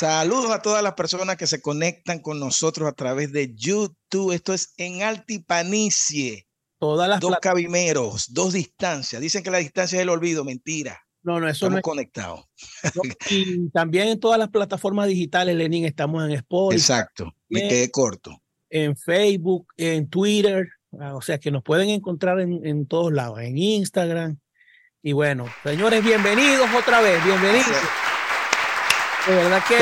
Saludos a todas las personas que se conectan con nosotros a través de YouTube. Esto es en Altipanicie. Todas las dos cabimeros, dos distancias. Dicen que la distancia es el olvido. Mentira. No, no, eso estamos no es... conectados. y también en todas las plataformas digitales, Lenin, estamos en Spotify. Exacto. Me quedé corto. En Facebook, en Twitter. Ah, o sea que nos pueden encontrar en, en todos lados, en Instagram. Y bueno, señores, bienvenidos otra vez, bienvenidos. De verdad que,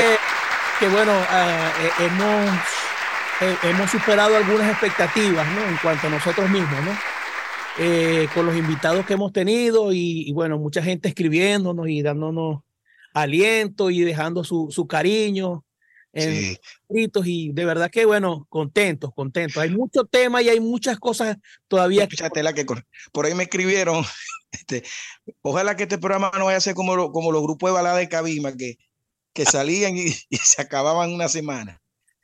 que bueno, eh, eh, hemos, eh, hemos superado algunas expectativas, ¿no? En cuanto a nosotros mismos, ¿no? Eh, con los invitados que hemos tenido y, y, bueno, mucha gente escribiéndonos y dándonos aliento y dejando su, su cariño en Sí. escritos y de verdad que bueno, contentos, contentos. Hay mucho tema y hay muchas cosas todavía. Fíjate la que por ahí me escribieron. Este, ojalá que este programa no vaya a ser como, lo- como los grupos de balada de Cabima que, que salían y, y se acababan una semana.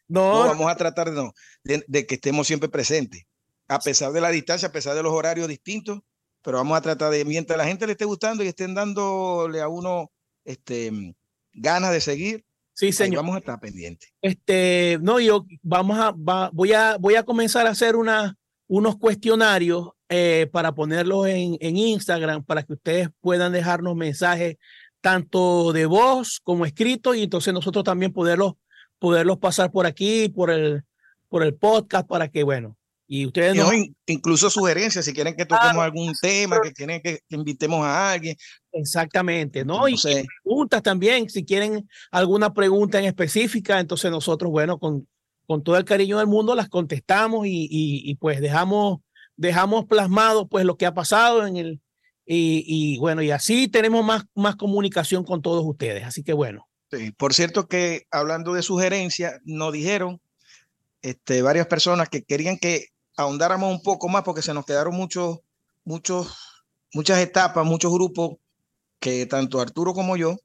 No, No, vamos a tratar de, no, de, de que estemos siempre presentes, a pesar de la distancia, a pesar de los horarios distintos, pero vamos a tratar de, mientras la gente le esté gustando y estén dándole a uno este, ganas de seguir, sí, señor. vamos a estar pendientes. Este, no, yo vamos a, va- voy a, voy a comenzar a hacer una, unos cuestionarios eh, para ponerlos en, en Instagram para que ustedes puedan dejarnos mensajes tanto de voz como escrito y entonces nosotros también poderlos, poderlos pasar por aquí, por el, por el podcast para que, bueno, y ustedes nos, no, in- incluso sugerencias, si quieren que toquemos algún tema, que quieren que, que invitemos a alguien. exactamente, ¿no? Y, preguntas también, si quieren alguna pregunta en específica, entonces nosotros, bueno, con, con todo el cariño del mundo las contestamos y, y, y, pues dejamos, dejamos plasmado pues lo que ha pasado en el, y, y bueno, y así tenemos más, más comunicación con todos ustedes. Así que bueno, sí, por cierto que hablando de sugerencias, nos dijeron este, varias personas que querían que ahondáramos un poco más porque se nos quedaron muchos, muchos, muchas etapas, muchos grupos que tanto Arturo como yo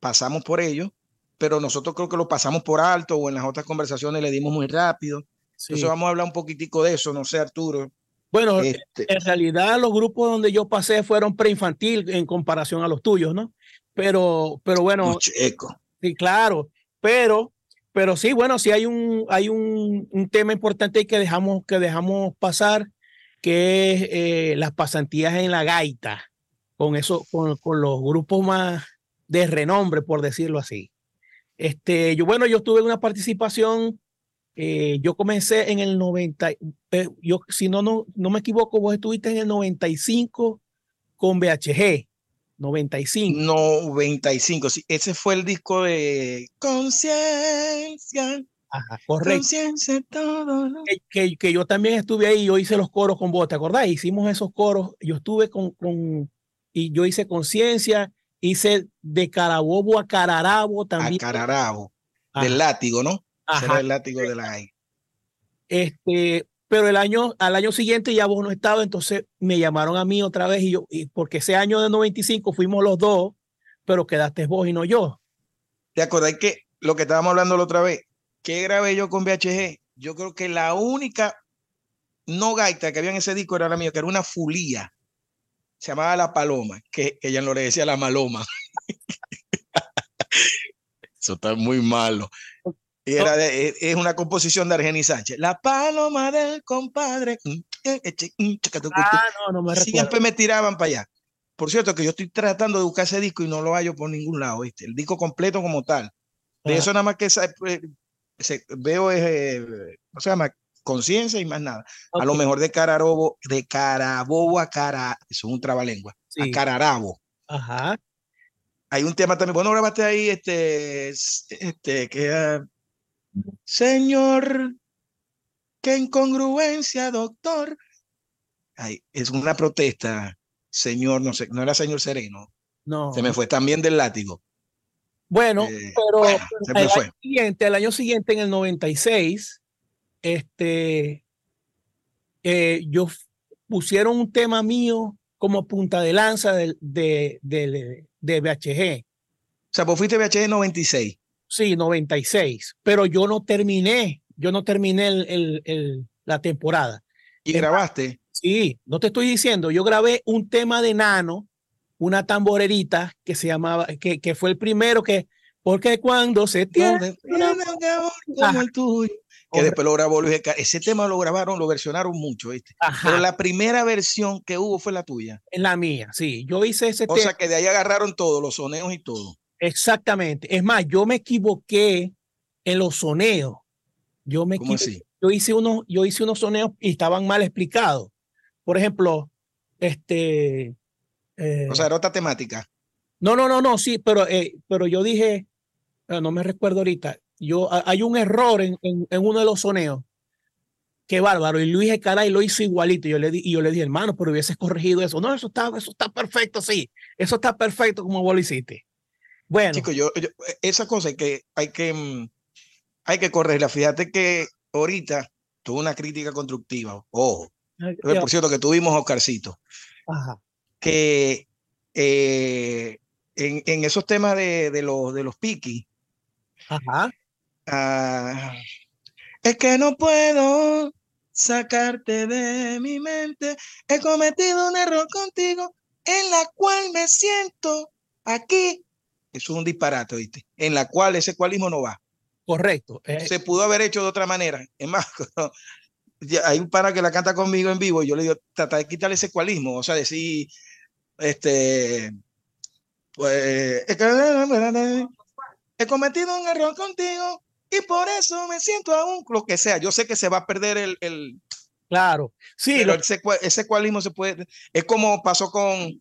pasamos por ellos, pero nosotros creo que lo pasamos por alto o en las otras conversaciones le dimos muy rápido. sí. Entonces vamos a hablar un poquitico de eso, no sé, Arturo. Bueno, Este, en realidad los grupos donde yo pasé fueron preinfantil en comparación a los tuyos, ¿no? Pero, pero bueno, Checo. Sí, claro, pero, pero sí, bueno, sí hay un, hay un, un tema importante que dejamos, que dejamos pasar, que es eh, las pasantías en la gaita, con eso, con, con los grupos más de renombre, por decirlo así. Este, yo, bueno, yo tuve una participación, eh, yo comencé en el 90, eh, yo, si no, no, no me equivoco, vos estuviste en el 95 con BHG, 95. 95, sí, ese fue el disco de Conciencia, Ajá, correcto. conciencia, todo. lo- que, que, que yo también estuve ahí, yo hice los coros con vos, ¿te acordás? Hicimos esos coros, yo estuve con, con y yo hice conciencia, hice de Carabobo a Cararabo A también. Cararabo, Ajá, del látigo, ¿no? Era ajá. el látigo de la AI. Este, pero el año, al año siguiente ya vos no estabas, entonces me llamaron a mí otra vez y yo, y porque ese año de 95 fuimos los dos, pero quedaste vos y no yo. ¿Te acordás que lo que estábamos hablando la otra vez? ¿Qué grabé yo con VHG? Yo creo que la única no gaita que había en ese disco era la mía, que era una fulía. Se llamaba La Paloma, que, que ella no le decía La Maloma. Eso está muy malo. Y era de- es, es una composición de Argenis Sánchez. La paloma del compadre. mm, eh, eh, mm. Ah, no, no me. Siempre me tiraban para allá. Por cierto, que yo estoy tratando de buscar ese disco y no lo hallo por ningún lado, ¿viste? El disco completo como tal. De Ajá. eso nada más que eh, se- veo es, eh, ¿cómo se llama? Conciencia y más nada. A lo mejor de Carabobo, de Carabobo a Cara, eso es un trabalengua, a sí, Cararabo. ajá. Hay un tema también, bueno, grabaste ahí, este, este, que ah, Señor, qué incongruencia, doctor. Ay, es una protesta, señor, no sé, no era señor Sereno, No. se me fue también del látigo. Bueno, Eh, pero, bueno, al fue. año siguiente, al año siguiente, en el 96, este, eh, yo pusieron un tema mío como punta de lanza del- de, de, de BHG. O sea, vos fuiste VHG 96. Sí, 96, pero yo no terminé, yo no terminé el, el- el- la temporada. y Es grabaste. Sí, no te estoy diciendo, yo grabé un tema de Nano, una tamborerita que se llamaba, que, que fue el primero que Porque cuando se tiene como el tuyo. Que después lo grabó Luis Ese tema lo grabaron, lo versionaron mucho, ¿viste? Pero la primera versión que hubo fue la tuya. En la mía, sí. Yo hice ese tema. O sea que de ahí agarraron todos los soneos y todo. Exactamente. Es más, yo me equivoqué en los soneos. Yo me ¿Cómo así? Yo hice unos, yo hice unos soneos y estaban mal explicados. Por ejemplo, este. Eh, o sea, era otra temática. No, no, no, no, sí, pero, eh, pero yo dije, ah, no me recuerdo ahorita, yo, hay un error en, en, uno de los soneos. Qué bárbaro. Y Luis Caray lo hizo igualito. Yo le di, y yo le dije, hermano, pero hubieses corregido eso. No, eso está, eso está perfecto, sí. Eso está perfecto como vos lo hiciste. Bueno. Chicos, yo, esa cosa hay que, hay que, mm, hay que corregirla. Fíjate que ahorita tuvo una crítica constructiva. Ojo. por cierto, que tuvimos Oscarcito. Ajá. Que eh, en, en, esos temas de, de los, de los piquis. Ajá. Ah, es que no puedo sacarte de mi mente. He cometido un error contigo en la cual me siento aquí. Eso es un disparate, ¿viste? En la cual ese cualismo no va. Correcto. Eh. Se pudo haber hecho de otra manera. Es más, hay un pana que la canta conmigo en vivo y yo le digo, trata de quitarle ese cualismo, o sea, decir, este, pues, he cometido un error contigo y por eso me siento aún lo que sea. Yo sé que se va a perder el... el claro, sí. Pero ese, ese cualismo se puede... Es como pasó con...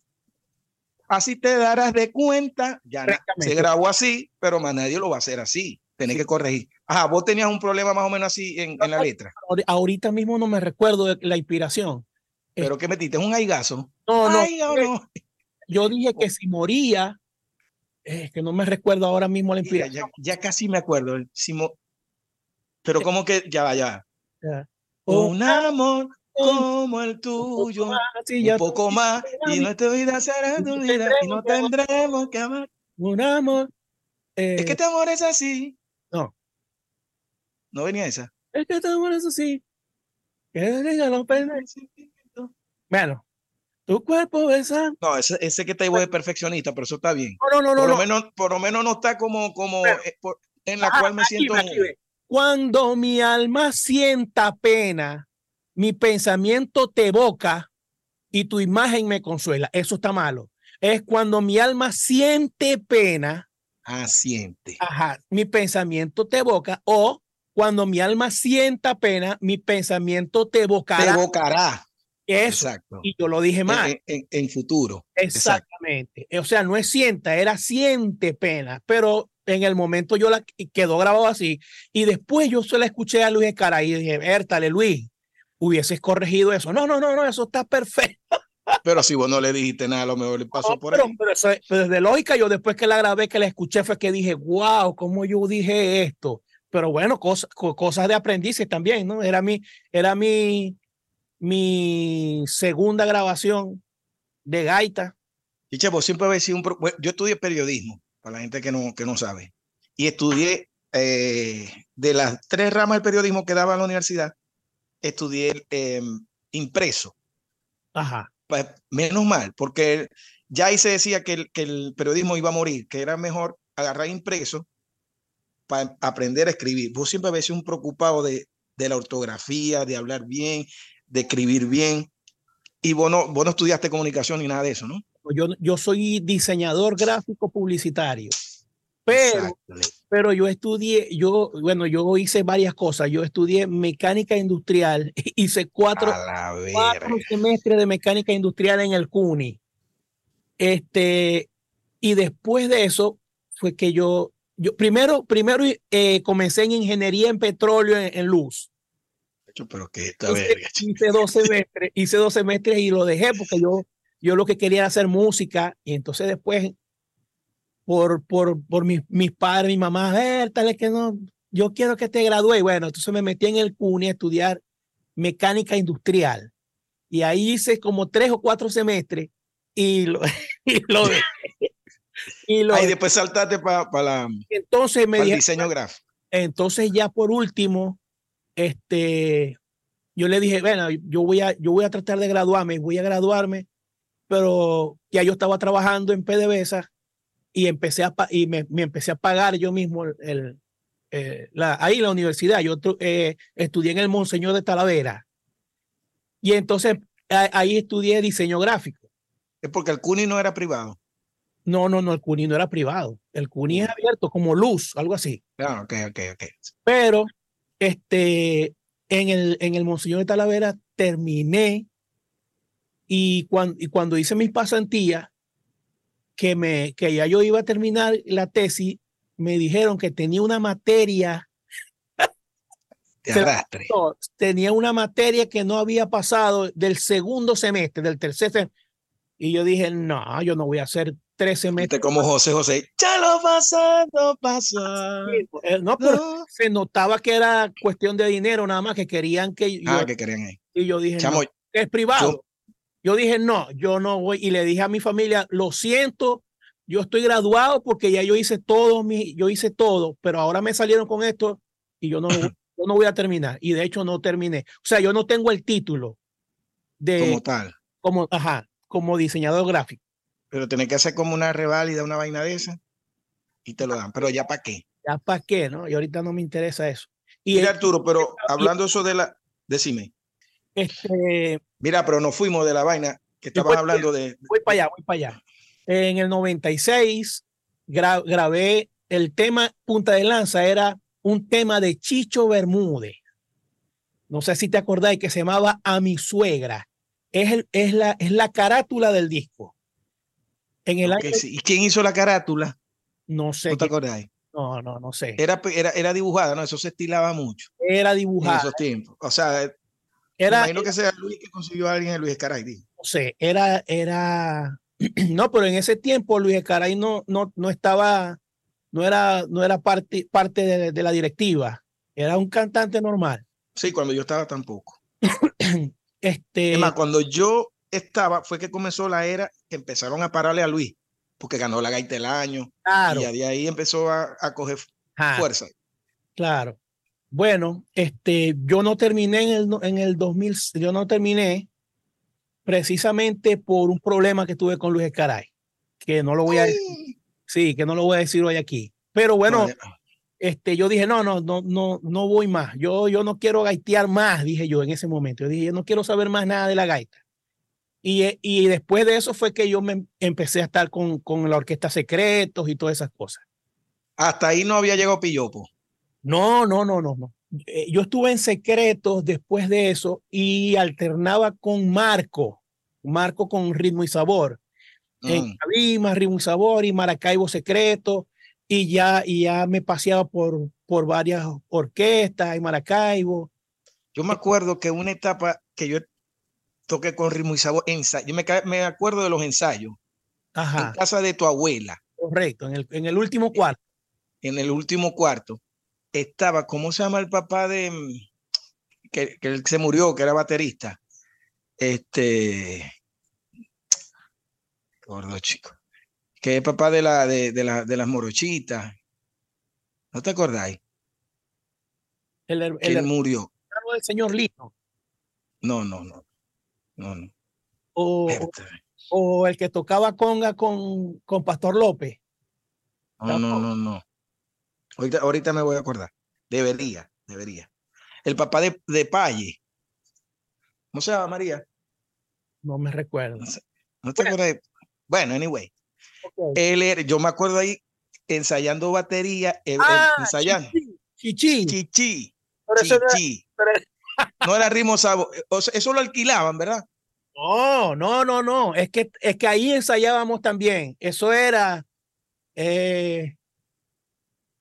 Así te darás de cuenta, ya se grabó así, pero más nadie lo va a hacer así. Tenés que corregir. Ajá, vos tenías un problema más o menos así en, en la letra. Ahorita mismo no me recuerdo de la inspiración. ¿Pero qué metiste? ¿Un aigazo? No, no. no. Yo dije que si moría, es que no me recuerdo ahora mismo la inspiración. Ya, casi me acuerdo. Pero eh, como que ya va, ya. Un amor como el tuyo, un poco más, y nuestra vida será tu vida, y no tendremos que amar. Un amor. es que eh, este amor es así. No. ¿No venía esa? Es que este amor es así. Que Bueno, tu cuerpo besa. No, ese, ese que te de perfeccionista, pero eso está bien. No, no, no. Por, lo, Menos, por lo menos no está como, como eh, en la cual me siento. Cuando mi alma sienta pena, mi pensamiento te evoca y tu imagen me consuela. Eso está malo. Es cuando mi alma siente pena. Ah, siente. Ajá, mi pensamiento te evoca o cuando mi alma sienta pena, mi pensamiento te evocará. Te evocará. Exacto. Y yo lo dije mal. En, futuro. Exactamente. O sea, no es sienta, era siente pena, pero en el momento yo la quedó grabado así. Y después yo se la escuché a Luis Escaray y dije, Értale, Luis, hubieses corregido eso. No, no, no, no, eso está perfecto. Pero si vos no le dijiste nada, a lo mejor le pasó por ahí. Pero, eso, desde lógica, yo después que la grabé, que la escuché, fue que dije, wow, ¿cómo yo dije esto? Pero bueno, cosas, cosas de aprendices también, ¿no? Era mi, era mi, mi segunda grabación de gaita. Y Chepo, siempre había sido un... Yo estudié periodismo, para la gente que no, que no sabe. Y estudié eh, de las tres ramas del periodismo que daba en la universidad, estudié em, impreso. Ajá. Pues, menos mal, porque ya ahí se decía que el, que el periodismo iba a morir, que era mejor agarrar impreso para aprender a escribir. Vos siempre habéis sido un preocupado de, de la ortografía, de hablar bien, de escribir bien. Y vos no, vos no estudiaste comunicación ni nada de eso, ¿no? Yo, yo soy diseñador gráfico publicitario, pero, pero yo estudié, yo, bueno, yo hice varias cosas. Yo estudié mecánica industrial, hice cuatro, cuatro semestres de mecánica industrial en el CUNY. Este, y después de eso fue que yo, yo primero, primero eh, comencé en ingeniería en petróleo en luz. Pero que hice dos semestres, hice dos semestres y lo dejé porque yo, yo lo que quería era hacer música. Y entonces después por, por, por mis, mis padres, mi mamá, a ver, tal es que no, yo quiero que te gradúe. Bueno, entonces me metí en el CUNY a estudiar mecánica industrial y ahí hice como tres o cuatro semestres y lo, y lo y lo, Ahí después saltaste para la entonces me el diseño gráfico. Entonces ya por último este, yo le dije, bueno, yo voy a, yo voy a tratar de graduarme, voy a graduarme, pero ya yo estava trabajando en PDVSA y empecé a y me, me, empecé a pagar yo mismo el, eh, la, ahí la universidad. Yo eh, estudié en el Monseñor de Talavera y entonces ahí estudié diseño gráfico. Es porque el CUNY no era privado. No, no, no, el CUNY no era privado. El CUNY es abierto como luz, algo así. Ah, ok, ok, ok. Pero este, en el, en el Monseñor de Talavera terminé y cuando, y cuando hice mis pasantías, que, me, que ya yo iba a terminar la tesis, me dijeron que tenía una materia. tenía una materia que no había pasado del segundo semestre, del tercer semestre. Y yo dije, no, yo no voy a hacer tres semestres. como José José, ya lo pasado, pasó. Eh, no, pero se notaba que era cuestión de dinero, nada más que querían que yo. Ah, que querían ahí. Y yo dije, es privado. Yo dije, no, yo no voy. Y le dije a mi familia, lo siento, yo estoy graduado porque ya yo hice todo, mi, yo hice todo, pero ahora me salieron con esto y yo no, yo no voy a terminar. Y de hecho no terminé. O sea, yo no tengo el título de... Como tal. Como, ajá, como diseñador gráfico. Pero tenés que hacer como una reválida, una vaina de esa, y te lo dan. Pero ya para qué. Ya para qué, ¿no? Y ahorita no me interesa eso. Y Mira, Arturo, pero hablando eso de la... Decime. Este, Mira, pero nos fuimos de la vaina que estabas hablando de. Voy para allá, voy para allá. En el 96 grabé el tema Punta de Lanza, era un tema de Chicho Bermúdez. No sé si te acordáis que se llamaba A mi suegra. Es, el, es, la, es la carátula del disco. En el ¿Y quién hizo la carátula? No sé. ¿No te acordáis? No, no, no sé. Era, era, era dibujada, ¿no? Eso se estilaba mucho. Era dibujada. En esos tiempos. O sea, era, imagino que sea Luis que consiguió a alguien en Luis Escaray. No sé, era, era, no, pero en ese tiempo Luis Escaray no, no, no estaba, no era, no era parte, parte de, la directiva, era un cantante normal. Sí, cuando yo estaba tampoco. este, es más, cuando yo estaba, fue que comenzó la era que empezaron a pararle a Luis, porque ganó la gaita el año. Claro. Y de ahí empezó a, a coger fuerza. Claro. Bueno, este, yo no terminé en el, en el 2000, yo no terminé precisamente por un problema que tuve con Luis Escaray, que no lo voy a decir, sí, que no lo voy a decir hoy aquí. Pero bueno, este, yo dije, no, no, no, no, no voy más. Yo, yo no quiero gaitear más, dije yo en ese momento. Yo dije, yo no quiero saber más nada de la gaita. Y, y después de eso fue que yo me empecé a estar con, con la orquesta Secretos y todas esas cosas. Hasta ahí no había llegado Pillopo. No, no, no, no, no. Eh, yo estuve en secretos después de eso y alternaba con Marco, Marco con ritmo y sabor. En Cabima, mm. ritmo y sabor y Maracaibo secreto y ya, y ya me paseaba por, por varias orquestas en Maracaibo. Yo me acuerdo que una etapa que yo toqué con ritmo y sabor, ensayo, yo me, me acuerdo de los ensayos Ajá. en casa de tu abuela. Correcto, en el, en el último cuarto. En el último cuarto estaba, ¿cómo se llama el papá de mm, que, que se murió, que era baterista? Este gordo chico, que es el papá de la de, de, la, de las morochitas. ¿No te acordáis? El, el, él murió. del señor Lino. No, no, no. No, no. O, o, el que tocaba conga con, con Pastor López. No, no, no, no. Ahorita, me voy a acordar. Debería, debería. El papá de, de Paye. ¿Cómo se llama María? No me recuerdo. No, te bueno. Bueno, anyway. Él era, yo me acuerdo ahí ensayando batería, ah, ensayando. Chichi. Chichi. Chichi. No era ritmo sabo. O sea, eso lo alquilaban, ¿verdad? No, no, no, no. Es que, es que ahí ensayábamos también. Eso era. Eh,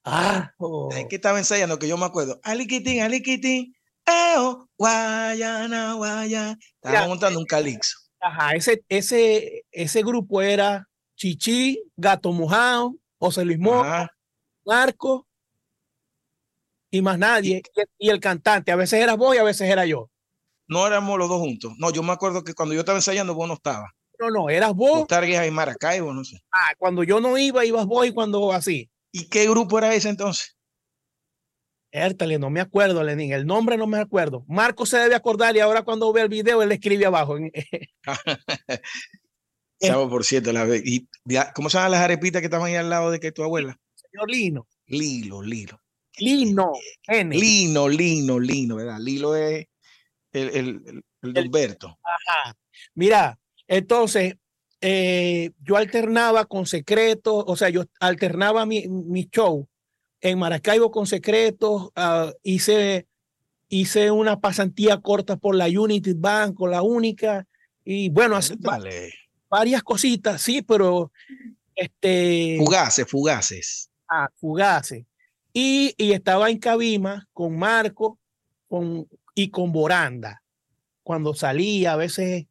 Ah, oh. que estaba ensayando? Que yo me acuerdo. Aliquitín, aliquitín. Eo, guayana, guayana. Estaba montando un calixo. Ajá, ese, ese, ese grupo era Chichi, Gato Mojado, José Luis Mora, Marco y más nadie. Y, el cantante. A veces era vos y a veces era yo. No éramos los dos juntos. No, yo me acuerdo que cuando yo estaba ensayando, vos no estabas. No, no, eras vos. Targues y Maracaibo, no sé. Ah, cuando yo no iba, ibas vos y cuando así. ¿Y qué grupo era ese entonces? Értale, no me acuerdo, Lenín. El nombre no me acuerdo. Marco se debe acordar y ahora cuando ve el video, él escribe abajo. Sábado por siete la. ¿Y cómo se llaman las arepitas que estaban ahí al lado de que tu abuela? Señor Lino. Lilo, Lilo. Lino. Lino, Lino, Lino, ¿verdad? Lilo es el, el, el, de Humberto. Ajá. Mira, entonces, eh, yo alternaba con secretos, o sea, yo alternaba mi, mi show en Maracaibo con secretos, uh, hice, hice una pasantía corta por la Unity Bank, con la única, y bueno, vale. varias cositas, sí, pero este... Fugaces, fugaces. Ah, fugaces. Y, y estaba en Cabima con Marco con, y con Boranda. Cuando salía, a veces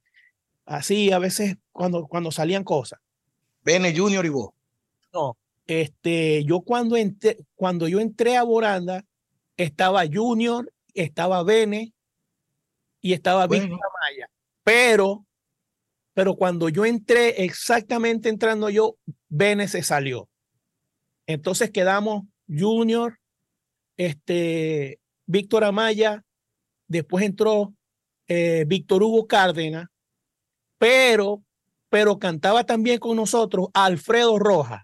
así, a veces cuando, cuando salían cosas. Bene Junior y vos. No, este, yo cuando, entré, cuando yo entré a Boranda, estaba Junior, estaba Bene y estaba bueno. Víctor Amaya. Pero, pero cuando yo entré, exactamente entrando yo, Bene se salió. Entonces quedamos Junior, este, Víctor Amaya, después entró eh, Víctor Hugo Cárdenas, pero, pero cantaba también con nosotros Alfredo Rojas.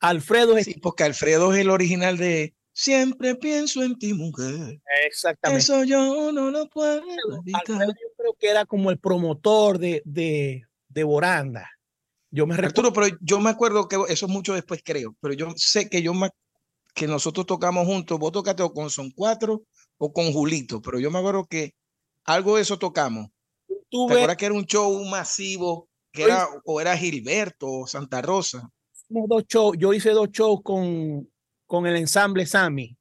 Alfredo es. Sí, porque Alfredo es el original de Siempre pienso en ti, mujer. Exactamente. Eso yo no lo puedo evitar. Alfredo yo creo que era como el promotor de, de, de Boranda. Yo me Arturo, pero yo me acuerdo que eso es mucho después, creo, pero yo sé que yo me, que nosotros tocamos juntos, vos tocaste o con Son Cuatro o con Julito, pero yo me acuerdo que algo de eso tocamos. ¿Te acuerdas que era un show masivo, que era, o era Gilberto o Santa Rosa? dos shows, yo hice dos shows con, con el ensamble Sammy.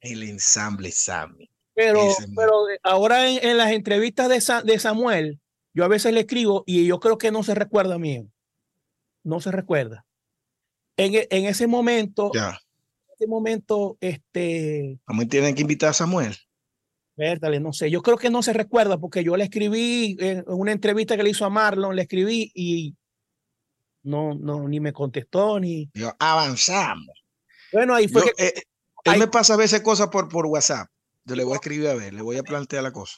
El ensamble Sammy. Pero, pero ahora en, en, las entrevistas de, de Samuel, yo a veces le escribo y yo creo que no se recuerda bien. No se recuerda. En, en ese momento, ya. en ese momento, este. Mí tienen que invitar a Samuel. Vértale, no sé. Yo creo que no se recuerda porque yo le escribí en una entrevista que le hizo a Marlon, le escribí y no, no, ni me contestó ni. Yo, avanzamos. Bueno, ahí fue. Yo, que, eh, él ahí, me pasa a veces cosas por, por WhatsApp. Yo le voy a escribir a ver, le voy a plantear la cosa.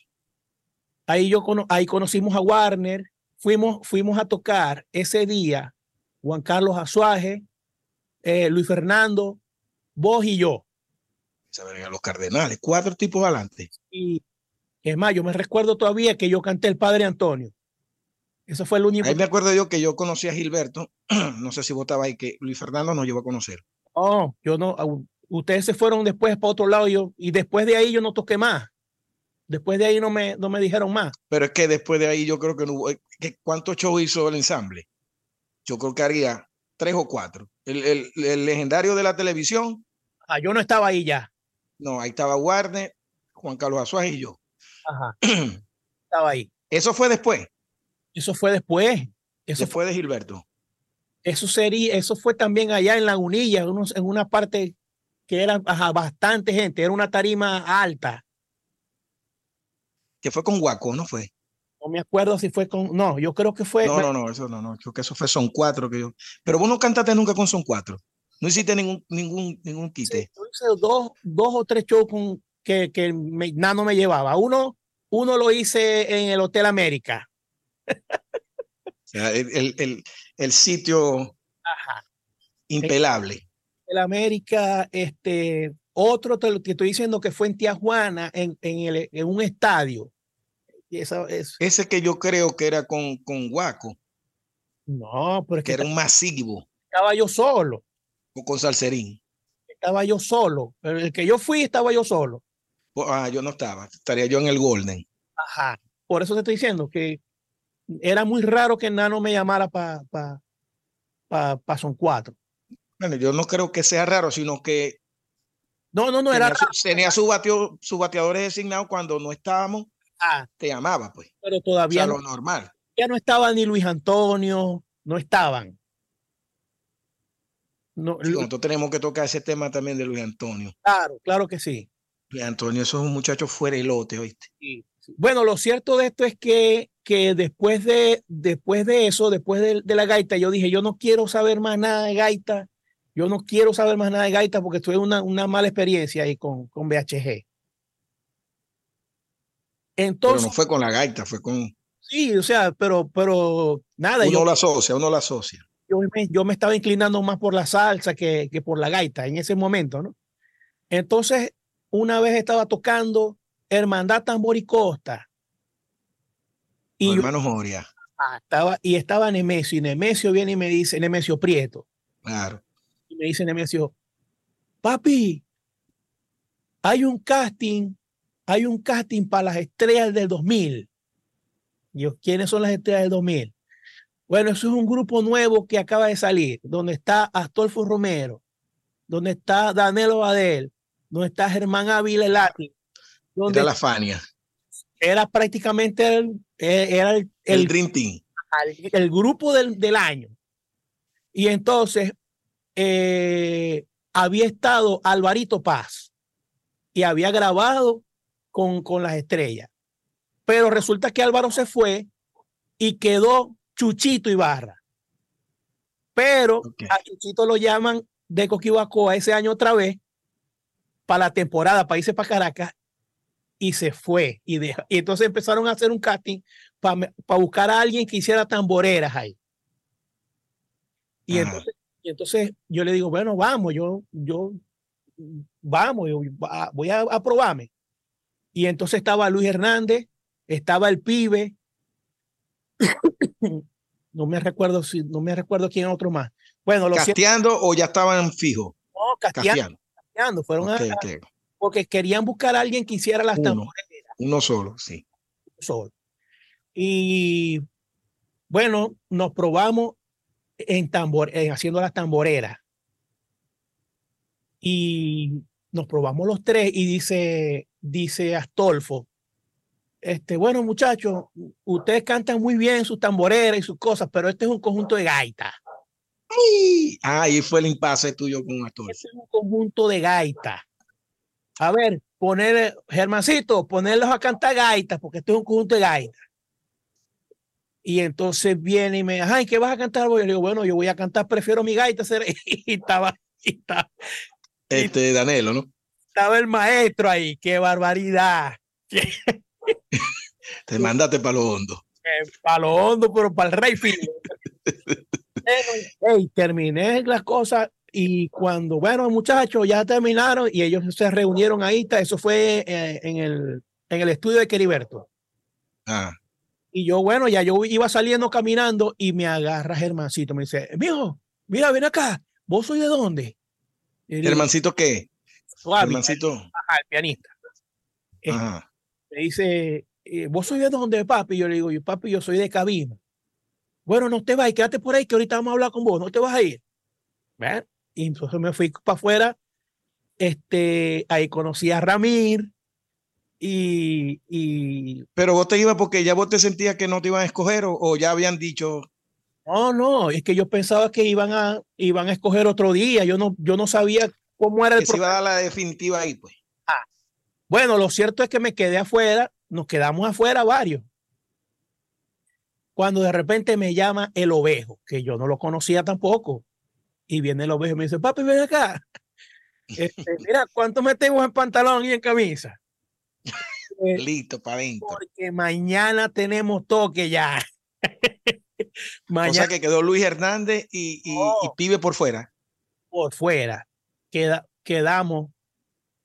Ahí yo ahí conocimos a Warner, fuimos, fuimos a tocar ese día, Juan Carlos Azuaje, eh, Luis Fernando, vos y yo. Los cardenales, cuatro tipos adelante. Y es más, yo me recuerdo todavía que yo canté el Padre Antonio. Eso fue el único. Ahí me acuerdo yo que yo conocí a Gilberto, no sé si votaba ahí, que Luis Fernando nos llevó a conocer. Oh, yo no, ustedes se fueron después para otro lado yo, y después de ahí yo no toqué más. Después de ahí no me, no me dijeron más. Pero es que después de ahí yo creo que no hubo. ¿Cuántos shows hizo el ensamble? Yo creo que haría tres o cuatro. El, el, el legendario de la televisión. Ah, yo no estaba ahí ya. No, ahí estaba Warner, Juan Carlos Azuaz y yo. Ajá. estaba ahí. Eso fue después. Eso fue después. Eso después de Gilberto. Eso sería, eso fue también allá en Lagunilla, en una parte que era ajá, bastante gente, era una tarima alta. Que fue con Guaco, ¿no fue? No me acuerdo si fue con. No, yo creo que fue. No, no, no, eso no, no. Creo que eso fue Son Cuatro que yo. Pero vos no cantaste nunca con Son Cuatro. No hiciste ningún, ningún, ningún quite. Sí, yo hice dos, dos o tres shows con, que, que me, Nano me llevaba. Uno, uno lo hice en el Hotel América. o sea, el, el, el, el sitio Ajá. impelable. El América, este, otro te, te estoy diciendo que fue en Tijuana, en, en, el, en un estadio. Y esa, es... Ese que yo creo que era con, con Guaco. No, pero es que, que era un masivo. Estaba yo solo. O con Salserín. Estaba yo solo. El que yo fui estaba yo solo. Ah, yo no estaba. Estaría yo en el Golden. Ajá. Por eso te estoy diciendo que era muy raro que Nano me llamara para pa, pa, pa Son Cuatro. Bueno, yo no creo que sea raro, sino que no, no, no tenía era su, tenía su, bateo, su bateadores designados cuando no estábamos, ah, te llamaba, pues. pero todavía o sea, no, lo normal. ya no estaba ni Luis Antonio, no estaban. No, Sí, nosotros tenemos que tocar ese tema también de Luis Antonio. claro, claro que sí. Antonio, eso es un muchacho fuera elote, ¿oíste? Sí, sí. Bueno, lo cierto de esto es que, que después, de, después de eso, después de, de, la gaita, yo dije, yo no quiero saber más nada de gaita, yo no quiero saber más nada de gaita porque tuve una, una mala experiencia ahí con, con BHG. Entonces, Pero no fue con la gaita, fue con, Sí, o sea, pero, pero nada. Uno yo, lo asocia, uno lo asocia. yo me, yo me estaba inclinando más por la salsa que, que por la gaita en ese momento, ¿no? Entonces, una vez estaba tocando Hermandad Tambor y Costa. Y hermanos Moria, estaba, y estaba Nemesio, y Nemesio viene y me dice, Nemesio Prieto, claro. y me dice Nemesio, papi, hay un casting, hay un casting para las estrellas del 2000. Y yo, ¿quiénes son las estrellas del 2000? Bueno, eso es un grupo nuevo que acaba de salir, donde está Astolfo Romero, donde está Danilo Adel, donde está Germán Ávila Lati, donde Era la Fania, era prácticamente el, eh, era el, el, el, Dream Team. el grupo del, del año. Y entonces eh, había estado Alvarito Paz y había grabado con, con las estrellas. Pero resulta que Álvaro se fue y quedó Chuchito Ibarra. Pero a Chuchito lo llaman de Coquibacoa ese año otra vez para la temporada, para irse para Caracas y se fue. Y, deja- y entonces empezaron a hacer un casting para buscar a alguien que hiciera tamboreras ahí. Y entonces, y entonces yo le digo, bueno, vamos, yo, yo, vamos, yo voy a, a probarme. Y entonces estaba Luis Hernández, estaba el pibe, no me recuerdo si, no me recuerdo quién otro más. Bueno, siete, ¿Casteando o ya estaban fijos? no, casteando, Casteando. Fueron a- porque querían buscar a alguien que hiciera las Uno. tamboreras. Uno solo, sí. sol. Y bueno, nos probamos en tambor, en haciendo las tamboreras. Y nos probamos los tres y dice, dice Astolfo, este, bueno, muchachos, ustedes cantan muy bien sus tamboreras y sus cosas, pero este es un conjunto de gaitas. Ay, ah, ahí fue el impasse tuyo con Astor. Este es un conjunto de gaitas. A ver, poner, Germancito, ponerlos a cantar gaitas, porque este es un conjunto de gaitas. Y entonces viene y me dice, ay, ¿qué vas a cantar? Yo le digo, bueno, yo voy a cantar, prefiero mi gaita. ser-". Y estaba, y estaba, Este, Danelo, ¿no? estaba el maestro ahí, qué barbaridad. Te mandaste para lo hondo. Para lo hondo, pero para el rey fino. Hey, terminé las cosas y cuando, bueno, muchachos, ya terminaron y ellos se reunieron ahí, eso fue eh, en, el, en el estudio de Queriberto. Ah, Y yo, bueno, ya yo iba saliendo caminando y me agarra Germancito, me dice, mijo, mira, ven acá, ¿vos sois de dónde? Y Germancito, ¿qué? "Suave, Germancito. ajá, el pianista. Eh, Ajá. me dice, eh, ¿vos sois de dónde, papi? Yo le digo, yo, papi, yo soy de cabina. Bueno, no te vayas, quédate por ahí, que ahorita vamos a hablar con vos, no te vas a ir. ¿Ven? Y entonces me fui para afuera, este, ahí conocí a Ramir y, y Pero vos te ibas porque ya vos te sentías que no te iban a escoger o, o ya habían dicho, no, no, es que yo pensaba que iban a, iban a escoger otro día, yo no, yo no sabía cómo era el que se iba a dar la definitiva ahí, pues. Bueno, lo cierto es que me quedé afuera, nos quedamos afuera varios. Cuando de repente me llama el ovejo, que yo no lo conocía tampoco, y viene el ovejo y me dice, papi, ven acá. Este, mira, ¿cuánto metemos en pantalón y en camisa? Eh, Listo, para adentro. porque mañana tenemos toque ya. O mañana sea que quedó Luis Hernández y, y, y. Pibe por fuera. por fuera. Queda, quedamos,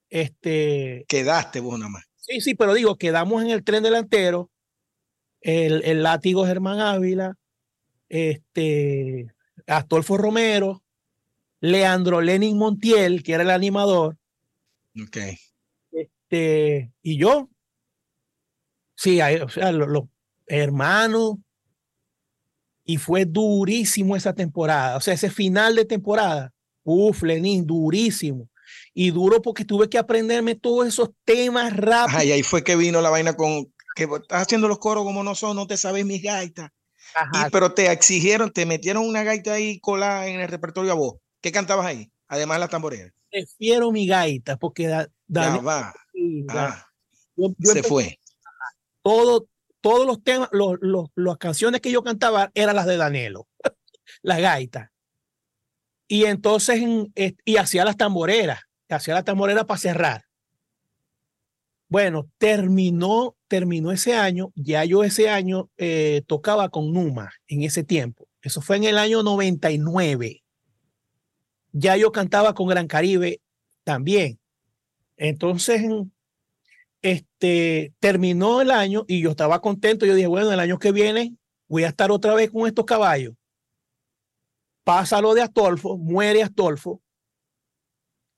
este, Quedaste vos nada más. Sí, sí, pero digo, quedamos en el tren delantero, el, el látigo Germán Ávila, este, Astolfo Romero, Leandro Lenin Montiel, que era el animador, Ok. este, y yo. Sí, o sea, los, los hermanos, y fue durísimo esa temporada, o sea, ese final de temporada, uf, Lenin, durísimo. Y duro porque tuve que aprenderme todos esos temas rápido. Ajá, y ahí fue que vino la vaina con que estás haciendo los coros como no son, no te sabes mis gaitas. Ajá, Y, pero te exigieron, te metieron una gaita ahí colada en el repertorio a vos. ¿Qué cantabas ahí? Además de las tamboreras. prefiero mi gaita porque da, Ya va. Ah, yo- yo se empecé- fue. todo, todos los temas, los, los- las canciones que yo cantaba eran las de Danelo, las gaitas. Y entonces, en- y hacía las tamboreras, hacía las tamboreras para cerrar. Bueno, terminó terminó ese año, ya yo ese año eh, tocaba con Numa en ese tiempo. Eso fue en el año 99. Ya yo cantaba con Gran Caribe también. Entonces, este, terminó el año y yo estaba contento. Yo dije, bueno, el año que viene voy a estar otra vez con estos caballos. Pasa lo de Astolfo, muere Astolfo.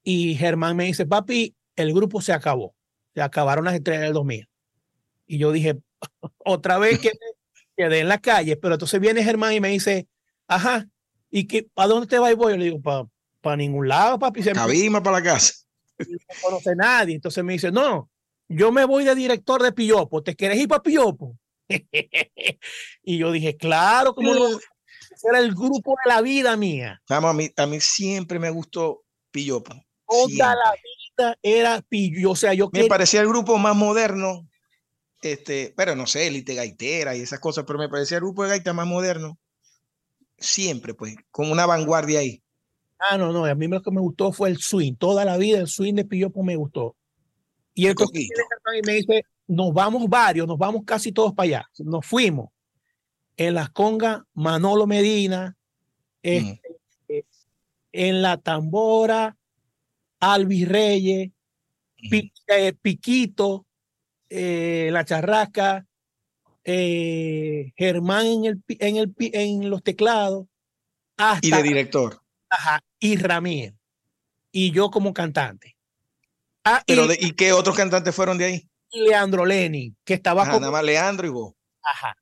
Y Germán me dice, papi, el grupo se acabó. Se acabaron las estrellas del 2000. Y yo dije, otra vez que quedé en la calle. Pero entonces viene Germán y me dice, ajá, ¿y qué, a dónde te vas y voy? Yo le digo, para ningún lado, papi. Se Cabima para la casa. No conoce nadie. Entonces me dice, no, yo me voy de director de Pillopo. ¿Te quieres ir para Pillopo? y yo dije, claro, como no. Era el grupo de la vida mía. Vamos, a mí, a mí siempre me gustó Pillopo. Toda la vida era Pillopo. O sea, yo me parecía el grupo más moderno. Este, pero no sé, élite gaitera y esas cosas, pero me parecía el grupo de gaita más moderno. Siempre, pues, con una vanguardia ahí. Ah, no, no, a mí lo que me gustó fue el swing. Toda la vida el swing de Pillopo me gustó. Y el y me dice, nos vamos varios, nos vamos casi todos para allá. Nos fuimos. En las congas, Manolo Medina, este, en la tambora, Alvis Reyes, eh, Piquito, eh, la charrasca, eh, Germán en, el, en, el, en los teclados. y de director. Ajá, y Ramírez. Y yo como cantante. Ah, Pero y, de, ¿y qué otros cantantes fueron de ahí? Leandro Lenny, que estaba con... Nada más Leandro y vos. Ajá.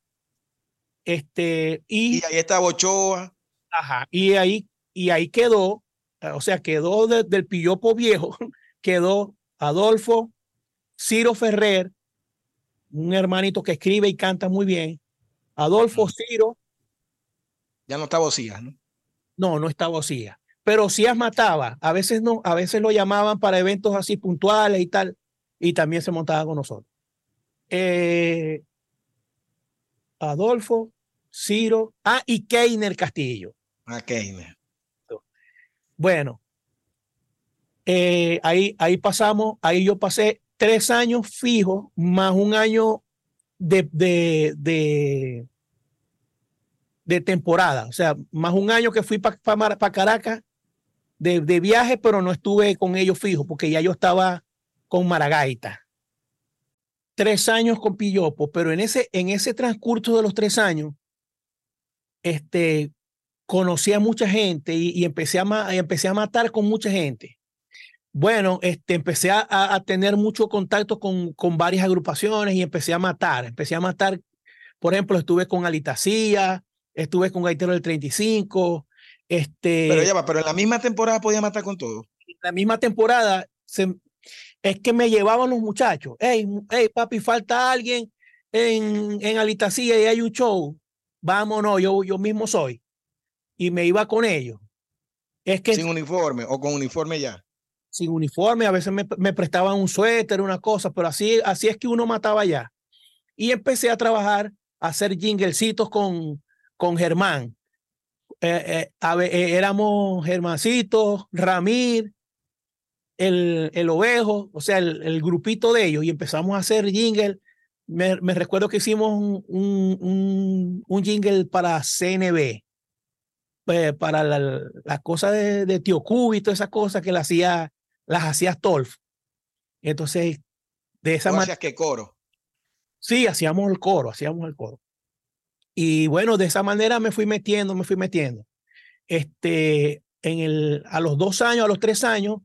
Este, y, y ahí está Bochoa. Ajá. Y ahí, y ahí quedó, o sea, quedó del Pillopo Viejo, quedó Adolfo, Ciro Ferrer, un hermanito que escribe y canta muy bien. Adolfo Ciro. Ya no está Bocías, ¿no? No, no está Bocías. Pero Cías mataba. A veces no, a veces lo llamaban para eventos así puntuales y tal y también se montaba con nosotros. Eh, Adolfo, Ciro, ah, y Keiner Castillo. Ah, Keiner. Bueno, eh, ahí, ahí pasamos, ahí yo pasé tres años fijos, más un año de, de, de, temporada, o sea, más un año que fui para pa, Caracas de, de, viaje, pero no estuve con ellos fijos, porque ya yo estaba con Maragaita. Tres años con Pillopo, pero en ese, en ese transcurso de los tres años, este, conocí a mucha gente y, empecé, a, empecé a matar con mucha gente. Bueno, este, empecé a, a tener mucho contacto con, con varias agrupaciones y empecé a matar. Empecé a matar, por ejemplo, estuve con Alitacía, estuve con Gaitero del 35. Este, pero ya va, pero en la misma temporada podía matar con todo. En la misma temporada se, es que me llevaban los muchachos. Hey, hey papi, falta alguien en, en Alitacía y hay un show. Vámonos, yo, yo mismo soy. Y me iba con ellos. Es que, sin uniforme o con uniforme ya. Sin uniforme, a veces me, prestaban un suéter, una cosa, pero así, así es que uno mataba ya. Y empecé a trabajar, a hacer jinglecitos con, con Germán. Eh, eh, eh, éramos Germancito, Ramir, el, el ovejo, o sea, el, el, grupito de ellos, y empezamos a hacer jingle. Me, recuerdo que hicimos un, un, un, jingle para CNB, pues, para la, la cosa de, de Tío Cubo y todas esas cosas que la hacía, las hacía Stolf. Entonces, de esa manera. que coro? Sí, hacíamos el coro, hacíamos el coro. Y bueno, de esa manera me fui metiendo, me fui metiendo. Este, en el, a los dos años, a los tres años,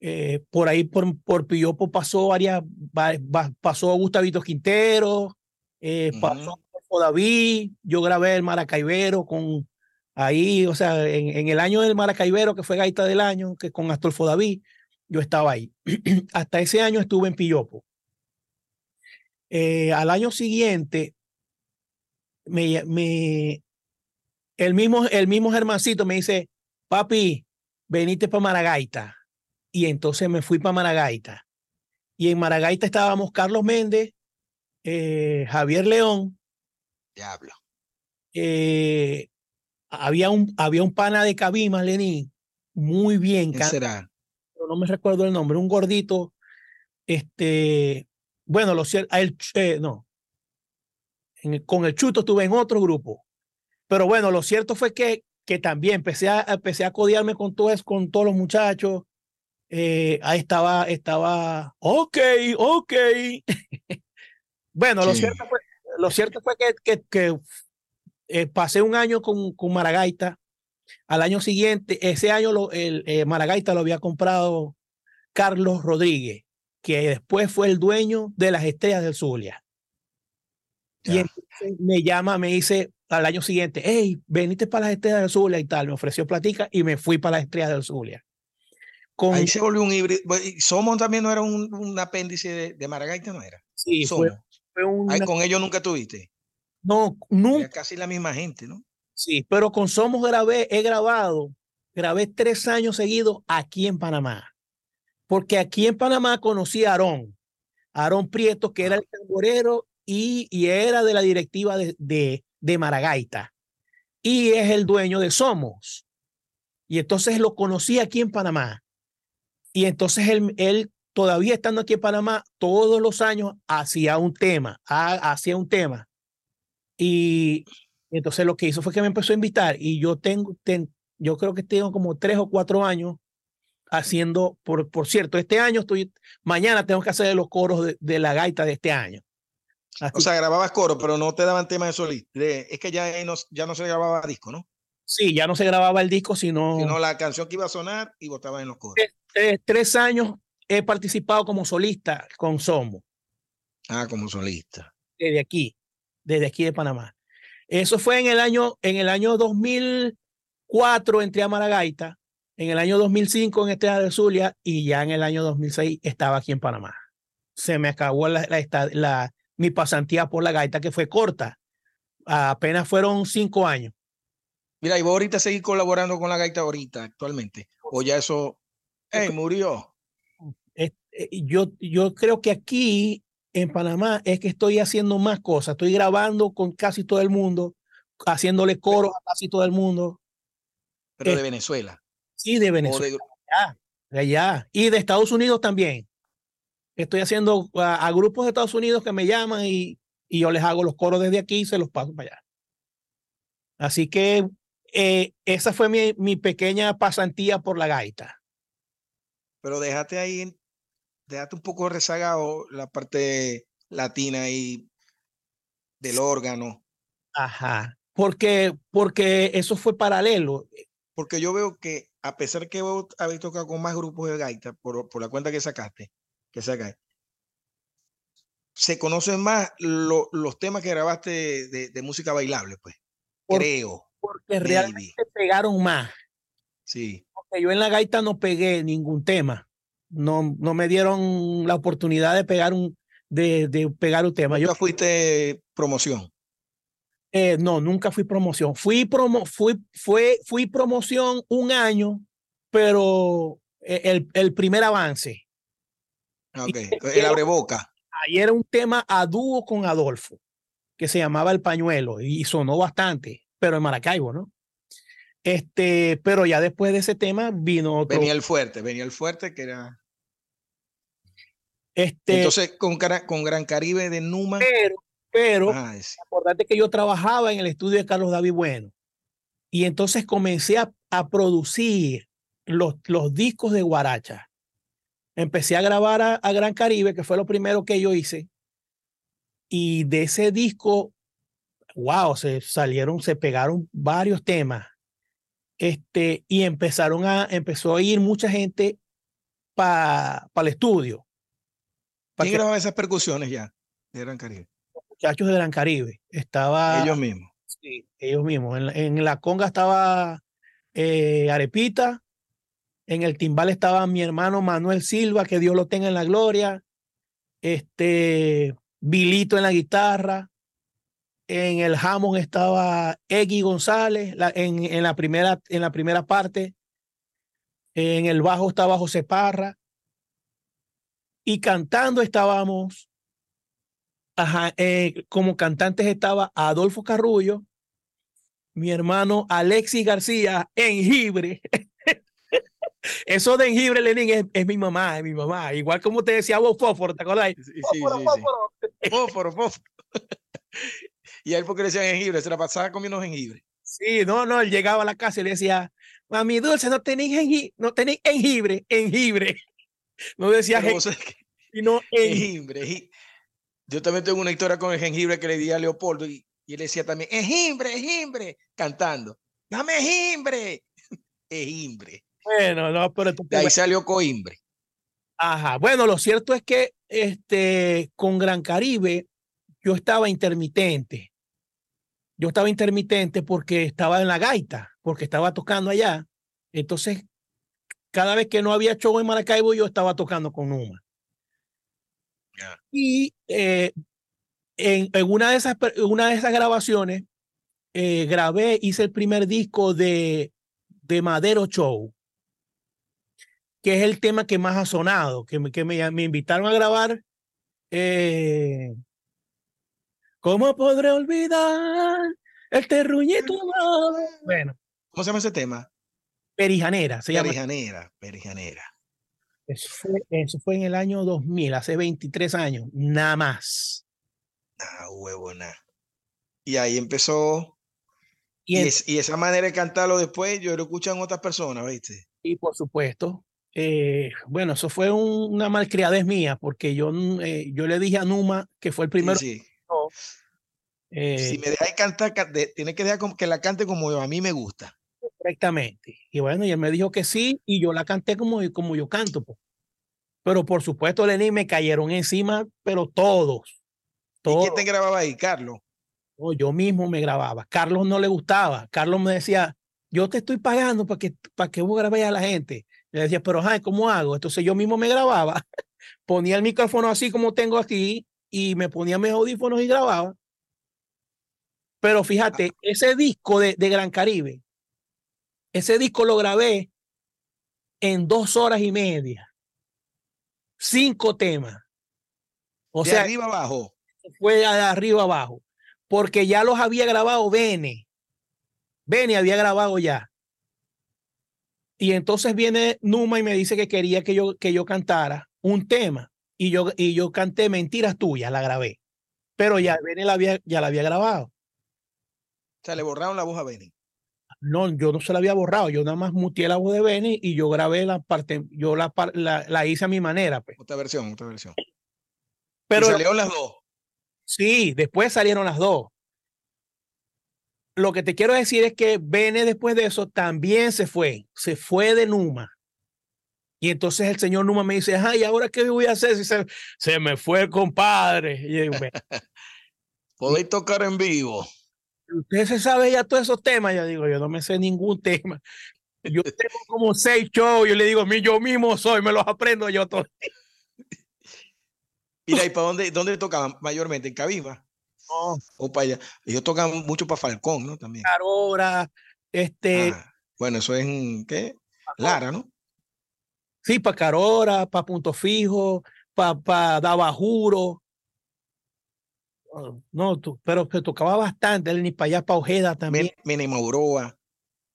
eh, por ahí, por, por Pillopo pasó varias, pasó Gustavito Quintero, eh, pasó David, yo grabé el Maracaibero con ahí, o sea, en, en, el año del Maracaibero, que fue Gaita del año, que con Astolfo David, yo estaba ahí. Hasta ese año estuve en Pillopo. Eh, al año siguiente, me, me, el mismo, el mismo Germancito me dice, papi, venite para Maragaita y entonces me fui para Maragaita. Y en Maragaita estábamos Carlos Méndez, eh, Javier León. Diablo. Eh, había, un, había un pana de Cabima, Lenín, muy bien. ¿Quién será? Pero no me recuerdo el nombre, un gordito, este, bueno, lo cierto, el, eh, no, con el chuto estuve en otro grupo, pero bueno, lo cierto fue que, que también empecé a, empecé a codiarme con, todos, con todos los muchachos. Eh, ahí estaba, estaba, ok, ok. bueno, lo, cierto fue, lo cierto fue que, que, que eh, pasé un año con, con Maragaita. Al año siguiente, ese año lo, el eh, Maragaita lo había comprado Carlos Rodríguez, que después fue el dueño de las Estrellas del Zulia. Y me llama, me dice al año siguiente, hey, veniste para las Estrellas del Zulia y tal, me ofreció platica y me fui para las Estrellas del Zulia. Con... Ahí se volvió un híbrido. Somos también no era un, un apéndice de, de, Maragaita, ¿no era? Sí, Fue, fue Ahí con ellos nunca tuviste. No, nunca. Era casi la misma gente, ¿no? Sí, pero con Somos grabé, he grabado, grabé tres años seguidos aquí en Panamá. Porque aquí en Panamá conocí a Aarón, Aarón Prieto, que era el tamborero y, y era de la directiva de, de, de Maragaita. Y es el dueño de Somos. Y entonces lo conocí aquí en Panamá. Y entonces él, él todavía estando aquí en Panamá, todos los años hacía un tema, hacía un tema. Y entonces lo que hizo fue que me empezó a invitar y yo tengo, yo creo que tengo como tres o cuatro años haciendo, por, por cierto, este año estoy, mañana tengo que hacer los coros de, la gaita de este año. O sea, grababas coro, pero no te daban tema de solista. Es que ya no, ya no se grababa disco, ¿no? Sí, ya no se grababa el disco, sino... Sino la canción que iba a sonar y votaba en los coros. Tres, años he participado como solista con Somo. Ah, como solista. Desde aquí, desde aquí de Panamá. Eso fue en el año, en el año 2004 entré a Maragaita, en el año 2005 en Estrella de Zulia y ya en el año 2006 estaba aquí en Panamá. Se me acabó la, la, mi pasantía por la gaita que fue corta. Apenas fueron cinco años. Mira, y vos ahorita seguís colaborando con la gaita ahorita, actualmente. O ya eso hey, murió. Eh, yo, yo creo que aquí en Panamá es que estoy haciendo más cosas. Estoy grabando con casi todo el mundo, haciéndole coro a casi todo el mundo. Pero de Venezuela. Sí, de Venezuela. De... allá. Y de Estados Unidos también. Estoy haciendo a, grupos de Estados Unidos que me llaman y, y, yo les hago los coros desde aquí y se los paso para allá. Así que eh, esa fue mi, mi pequeña pasantía por la gaita. Pero déjate ahí déjate un poco rezagado la parte latina y del órgano. Ajá, porque, porque eso fue paralelo. Porque yo veo que a pesar que vos habéis tocado con más grupos de gaita, por, por la cuenta que sacaste, que sacaste, se conocen más los temas que grabaste de, de, música bailable, pues. creo. Porque realmente pegaron más. Sí. Porque yo en la gaita no pegué ningún tema no, no me dieron la oportunidad de pegar un, de, de pegar un tema. ¿Nunca Yo, fuiste promoción? Eh, no, nunca fui promoción. Fui, promo, fui, fue, fui promoción un año, pero eh, el, el primer avance. Ok, el abreboca. Ahí era un tema a dúo con Adolfo, que se llamaba El Pañuelo, y sonó bastante, pero en Maracaibo, ¿no? Este, pero ya después de ese tema vino otro. Venía el fuerte, venía el fuerte que era. Este, Entonces, con, con Gran Caribe de Numa. Pero, pero, ah, que yo trabajaba en el estudio de Carlos David Bueno. Y entonces comencé a, a producir los, los discos de Guaracha. Empecé a grabar a, a Gran Caribe, que fue lo primero que yo hice. Y de ese disco, wow, se salieron, se pegaron varios temas este, y empezaron a, empezó a ir mucha gente para el estudio. ¿Quién grababa esas percusiones ya de Gran Caribe? Los muchachos de Gran Caribe. Estaba. Ellos mismos. Sí, ellos mismos. En, la conga estaba eh, Arepita. En el timbal estaba mi hermano Manuel Silva, que Dios lo tenga en la gloria. Este, Vilito en la guitarra. En el jamón estaba Eggy González en, en, la primera, en la primera parte. En el bajo estaba José Parra. Y cantando estábamos, ajá, eh, como cantantes estaba Adolfo Carrullo, mi hermano Alexis García en Gibre. Eso de jengibre, Lenin, es, es, mi mamá, es mi mamá. Igual como te decía vos, fósforo, ¿te acuerdas? Sí, sí, fósforo, sí, fósforo. Fósforo, fósforo. y a él porque le decían jengibre, se la pasaba comiendo jengibre. Sí, no, no, él llegaba a la casa y le decía, mami dulce, no tenéis jengibre, no tenéis jengibre, jengibre. No decía jengibre, sino jengibre. Yo también tengo una historia con el jengibre que le di a Leopoldo y, y él decía también, jengibre, jengibre, cantando. Dame jengibre, jengibre. Bueno, no, pero de ahí salió Coimbre. Ajá. Bueno, lo cierto es que este, con Gran Caribe yo estaba intermitente. Yo estaba intermitente porque estaba en la gaita, porque estaba tocando allá. Entonces, cada vez que no había show en Maracaibo, yo estaba tocando con Numa. Y eh, en, en, una, de esas, una de esas grabaciones, eh, grabé, hice el primer disco de, de Madero Show que es el tema que más ha sonado, que me, que me, me invitaron a grabar. Eh, ¿Cómo podré olvidar el terruñito? Bueno. ¿Cómo se llama ese tema? Perijanera. Se perijanera, llama. perijanera. Eso fue, eso fue en el año 2000, hace 23 años, nada más. Ah, huevo, nada. Y ahí empezó. Y, y, es, y, esa manera de cantarlo después, yo lo escuchan otras personas, ¿viste? Y por supuesto, eh, bueno, eso fue un, una malcriadez mía, porque yo, eh, yo le dije a Numa, que fue el primero. Sí, sí. Eh, si me dejáis cantar, tiene que dejar que la cante como a mí me gusta. Correctamente. Y bueno, y él me dijo que sí, y yo la canté como, como yo canto. Pues. Pero por supuesto, Lenín, me cayeron encima, pero todos. todos. ¿Y quién te grababa ahí, Carlos? No, yo mismo me grababa. Carlos no le gustaba. Carlos me decía, yo te estoy pagando para que, para que vos grabéis a la gente. Le decía, pero ay, ¿cómo hago? Entonces yo mismo me grababa, ponía el micrófono así como tengo aquí y me ponía mis audífonos y grababa. Pero fíjate, ese disco de, de Gran Caribe, ese disco lo grabé en dos horas y media. Cinco temas. O de sea, arriba abajo. Fue de arriba abajo. Porque ya los había grabado Bene. Bene había grabado ya. Y entonces viene Numa y me dice que quería que yo, que yo cantara un tema. Y yo, y yo canté Mentiras Tuyas, la grabé. Pero ya Bene la había, ya la había grabado. O sea, le borraron la voz a Bene. No, yo no se la había borrado. Yo nada más muteé la voz de Bene y yo grabé la parte, yo la, la, la hice a mi manera. Pues. Otra versión, otra versión. Pero, ¿Y salieron las dos. Sí, después salieron las dos lo que te quiero decir es que Bene después de eso también se fue, se fue de Numa. Y entonces el señor Numa me dice, ay, ¿ahora qué voy a hacer si se, se me fue el compadre? Y Podéis tocar en vivo. Usted se sabe ya todos esos temas. Yo digo, yo no me sé ningún tema. Yo tengo como seis shows. Yo le digo, yo mismo soy, me los aprendo yo todos. Mira, ¿y para dónde, dónde tocaban mayormente? ¿En Cabima? No. O para allá. Ellos tocan mucho para Falcón, ¿no? También. Carora, este. Ah, bueno, eso es en, ¿qué? Lara, ¿no? Sí, para Carora, para Punto Fijo, para pa Dabajuro. No, tú, pero se tocaba bastante, él ni para allá, para Ojeda también. Mini Mauroa.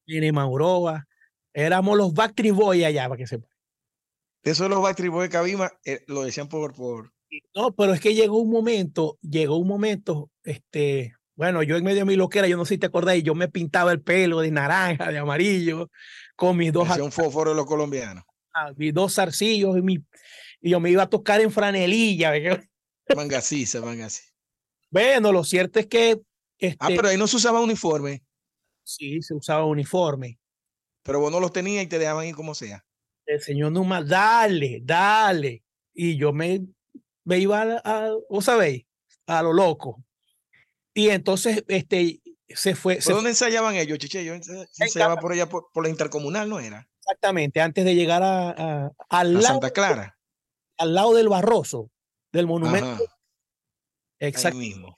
Mini Mauroa. Éramos los Backstreet Boys allá, para que sepa. Eso de los Backstreet Boys de Cabima, eh, lo decían por, por, no, pero es que llegó un momento, llegó un momento, este, bueno, yo en medio de mi loquera, yo no sé si te acordáis, yo me pintaba el pelo de naranja, de amarillo, con mis dos... un fósforo de los colombianos. Mis dos zarcillos y, mi, y yo me iba a tocar en franelilla. Mangasiza, mangasi. Bueno, lo cierto es que... Este, ah, pero ahí no se usaba uniforme. Sí, se usaba uniforme. Pero vos no los tenías y te dejaban ir como sea. El señor Numa, dale, dale. Y yo me me iba a, a vos sabéis, a lo loco. Y entonces este, se fue. ¿Por dónde ensayaban ellos, Chiche? Yo ensayaba por allá, por, por, la intercomunal, ¿no era? Exactamente, antes de llegar a, a al a lado, Santa Clara. Al lado del Barroso, del monumento. Exacto. mismo.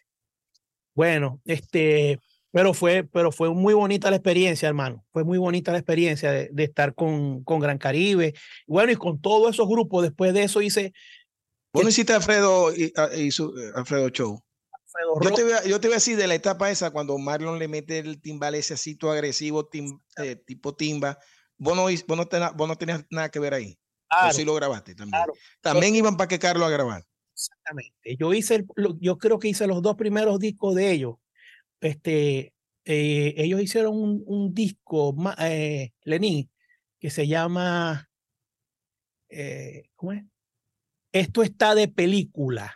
Bueno, este, pero fue, pero fue muy bonita la experiencia, hermano. Fue muy bonita la experiencia de, de estar con, con Gran Caribe. Bueno, y con todos esos grupos. Después de eso hice Vos no hiciste Alfredo y, y su, Alfredo Show. Alfredo yo, te voy a, yo te voy a decir de la etapa esa, cuando Marlon le mete el timbal ese así todo agresivo, tim, eh, tipo timba, vos no, vos no, tenías nada que ver ahí. Claro, o sí lo grabaste también. También iban para que Carlos a grabar. Exactamente. Yo hice, yo creo que hice los dos primeros discos de ellos. Este, eh, ellos hicieron un, un disco, eh, Lenín, que se llama, eh, ¿cómo es? Esto está de película.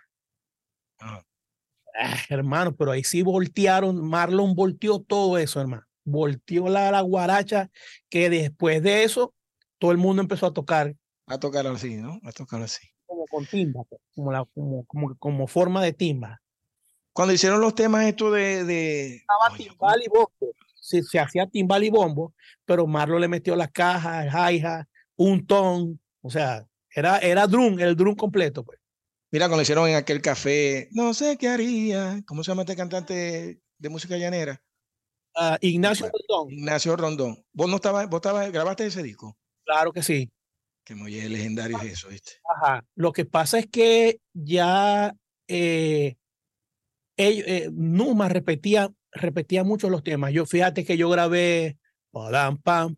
Ah. Ah, hermano, pero ahí sí voltearon, Marlon volteó todo eso, hermano. Volteó la, la guaracha, que después de eso, todo el mundo empezó a tocar. A tocar así, ¿no? A tocar así. Como con timba, pues, como, la, como, como, como forma de timba. Cuando hicieron los temas esto de... de... Estaba timbal y bombo. Se, se, hacía timbal y bombo, pero Marlon le metió las cajas, el hi un ton, o sea, era, era drum, el drum completo, pues. Mira, cuando hicieron en aquel café, no sé qué haría. ¿Cómo se llama este cantante de música llanera? Uh, Ignacio Rondón. Ignacio Rondón. ¿Vos no estabas, vos estabas, grabaste ese disco? Claro que sí. Que muy legendario es eso, ¿viste? Ajá. Lo que pasa es que ya eh, eh, Numa repetía, repetía mucho los temas. Yo fíjate que yo grabé pam,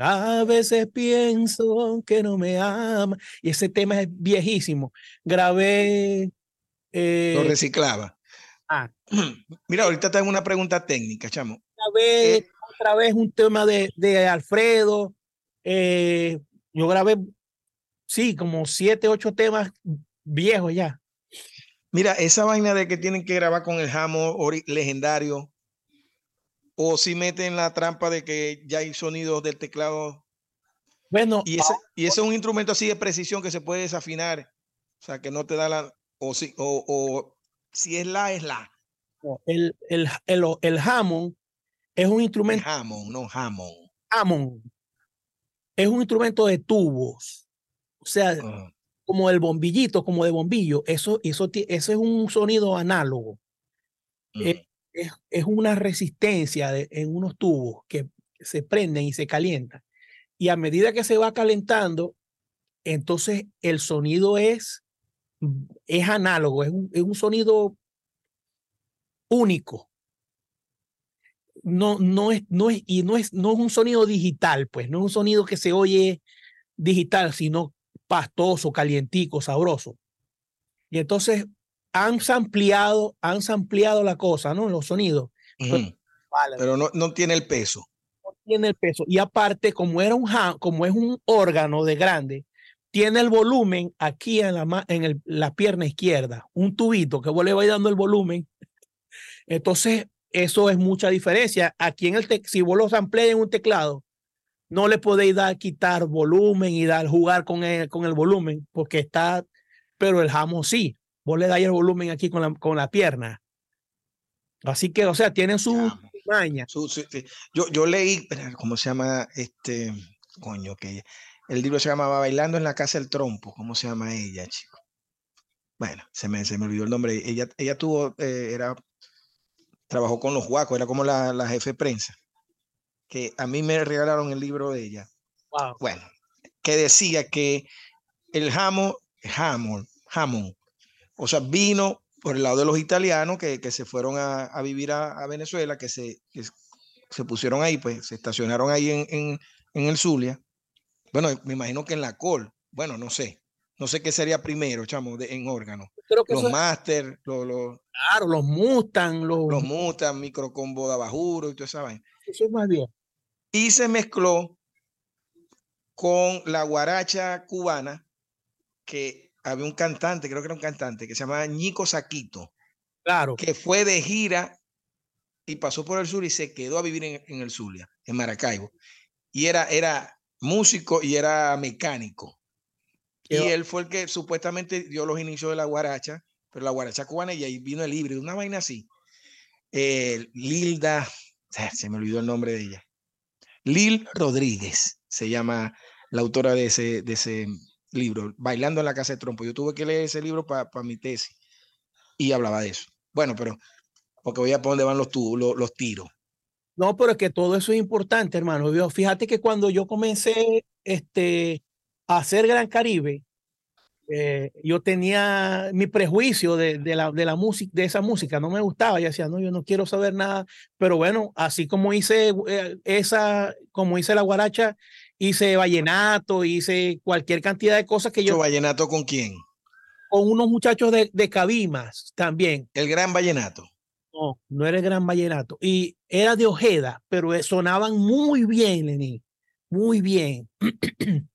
A veces pienso que no me ama. Y ese tema es viejísimo. Grabé. Eh, Lo reciclaba. Ah. Mira, ahorita tengo una pregunta técnica, chamo. Eh, otra vez un tema de, de Alfredo. Eh, yo grabé, sí, como siete, ocho temas viejos ya. Mira, esa vaina de que tienen que grabar con el jamo legendario, o si meten la trampa de que ya hay sonidos del teclado. Bueno, y ese, y ese es un instrumento así de precisión que se puede desafinar, o sea, que no te da la, o si, o, o si es la, es la. El, el, el, el Hammond es un instrumento. Hammond, no Hammond. Hammond. Es un instrumento de tubos. O sea, como el bombillito, como de bombillo. Eso, eso, eso es un sonido análogo es, una resistencia en unos tubos que se prenden y se calientan. Y a medida que se va calentando, entonces el sonido es, es análogo, es un, es un sonido único. No, no es, no es, y no es, no es un sonido digital, pues, no es un sonido que se oye digital, sino pastoso, calientico, sabroso. Y entonces han ampliado, han ampliado la cosa, ¿no? Los sonidos. pero, no, no, tiene el peso. No tiene el peso. Y aparte, como, era un, como es un órgano de grande, tiene el volumen aquí en la, en el, la pierna izquierda, un tubito que vos le vais dando el volumen. Entonces, eso es mucha diferencia. Aquí en el si vos los amplias en un teclado, no le podéis dar quitar volumen y dar jugar con el, con el volumen, porque está, pero el jamo sí vos le dais el volumen aquí con la, con la pierna. Así que, o sea, tienen su maña. yo, yo leí, ¿cómo se llama? Este, coño, que el libro se llamaba Bailando en la Casa del Trompo. ¿Cómo se llama ella, chico? Bueno, se me, se me olvidó el nombre. Ella, ella tuvo, eh, era, trabajó con los guacos, era como la, la jefe de prensa. Que a mí me regalaron el libro de ella. Bueno, que decía que el jamón, jamón, jamón, o sea, vino por el lado de los italianos que, que se fueron a, a vivir a, a, Venezuela, que se, se pusieron ahí, pues se estacionaron ahí en, en, en, el Zulia. Bueno, me imagino que en la Col, bueno, no sé, no sé qué sería primero, chamo, de, en órgano. los Master, los, los, Claro, los Mustang, los... Los Mustang, Microcombo de Abajuro y todo eso. Eso es más bien. Y se mezcló con la guaracha cubana que había un cantante, creo que era un cantante, que se llamaba Nico Saquito. Claro. Que fue de gira y pasó por el sur y se quedó a vivir en, el Zulia, en Maracaibo. Y era, era músico y era mecánico. y él fue el que supuestamente dio los inicios de la guaracha, pero la guaracha cubana y ahí vino el híbrido, una vaina así. Lilda, se me olvidó el nombre de ella. Lil Rodríguez se llama la autora de ese, de ese, libro, Bailando en la Casa de Trompo. Yo tuve que leer ese libro para mi tesis y hablaba de eso. Bueno, pero porque voy a poner dónde van los, los, los tiros. No, pero es que todo eso es importante, hermano. Fíjate que cuando yo comencé este, a hacer Gran Caribe, eh, yo tenía mi prejuicio de, de, la, de la música, de esa música, no me gustaba, yo decía, no, yo no quiero saber nada, pero bueno, así como hice eh, esa, como hice la guaracha, hice vallenato, hice cualquier cantidad de cosas que yo... ¿Vallenato con quién? Con unos muchachos de, de Cabimas también. El gran vallenato. No, no era el gran vallenato. Y era de Ojeda, pero sonaban muy bien, Lenín, muy bien.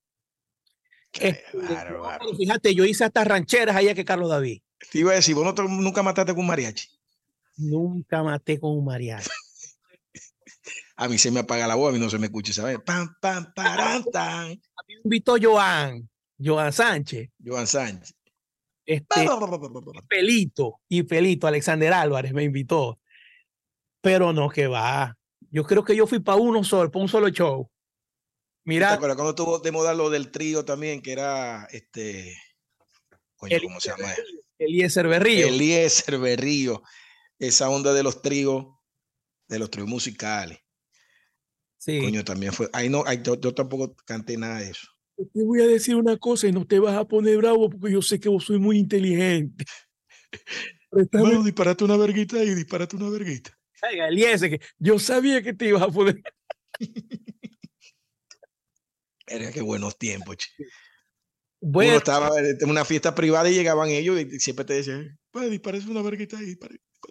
Este, fíjate, yo hice hasta rancheras allá que Carlos David. Te iba a decir, vos nunca mataste con un mariachi. Nunca maté con un mariachi. a mí se me apaga la voz, a mí no se me escucha, ¿sabes? Pam, pam, paran, tan. A mí me invitó Joan, Joan Sánchez. Joan Sánchez. Este, Pelito, y Pelito, Alexander Álvarez me invitó. Pero no, que va. Yo creo que yo fui para uno solo, para un solo show. Mira. ¿Te cuando tuvo de moda lo del trío también, que era este. Coño, ¿cómo se llama? Eliezer Berrío. Eliezer Berrío. Esa onda de los tríos, de los tríos musicales. Sí. Coño, también fue. Ahí no, ahí, yo, tampoco canté nada de eso. Te voy a decir una cosa y no te vas a poner bravo porque yo sé que vos sois muy inteligente. Bueno, disparate una verguita y disparate una verguita. Que yo sabía que te ibas a poner. Era qué buenos tiempos, Bueno, Uno estaba en una fiesta privada y llegaban ellos y siempre te decían, pues disparece una verguita ahí,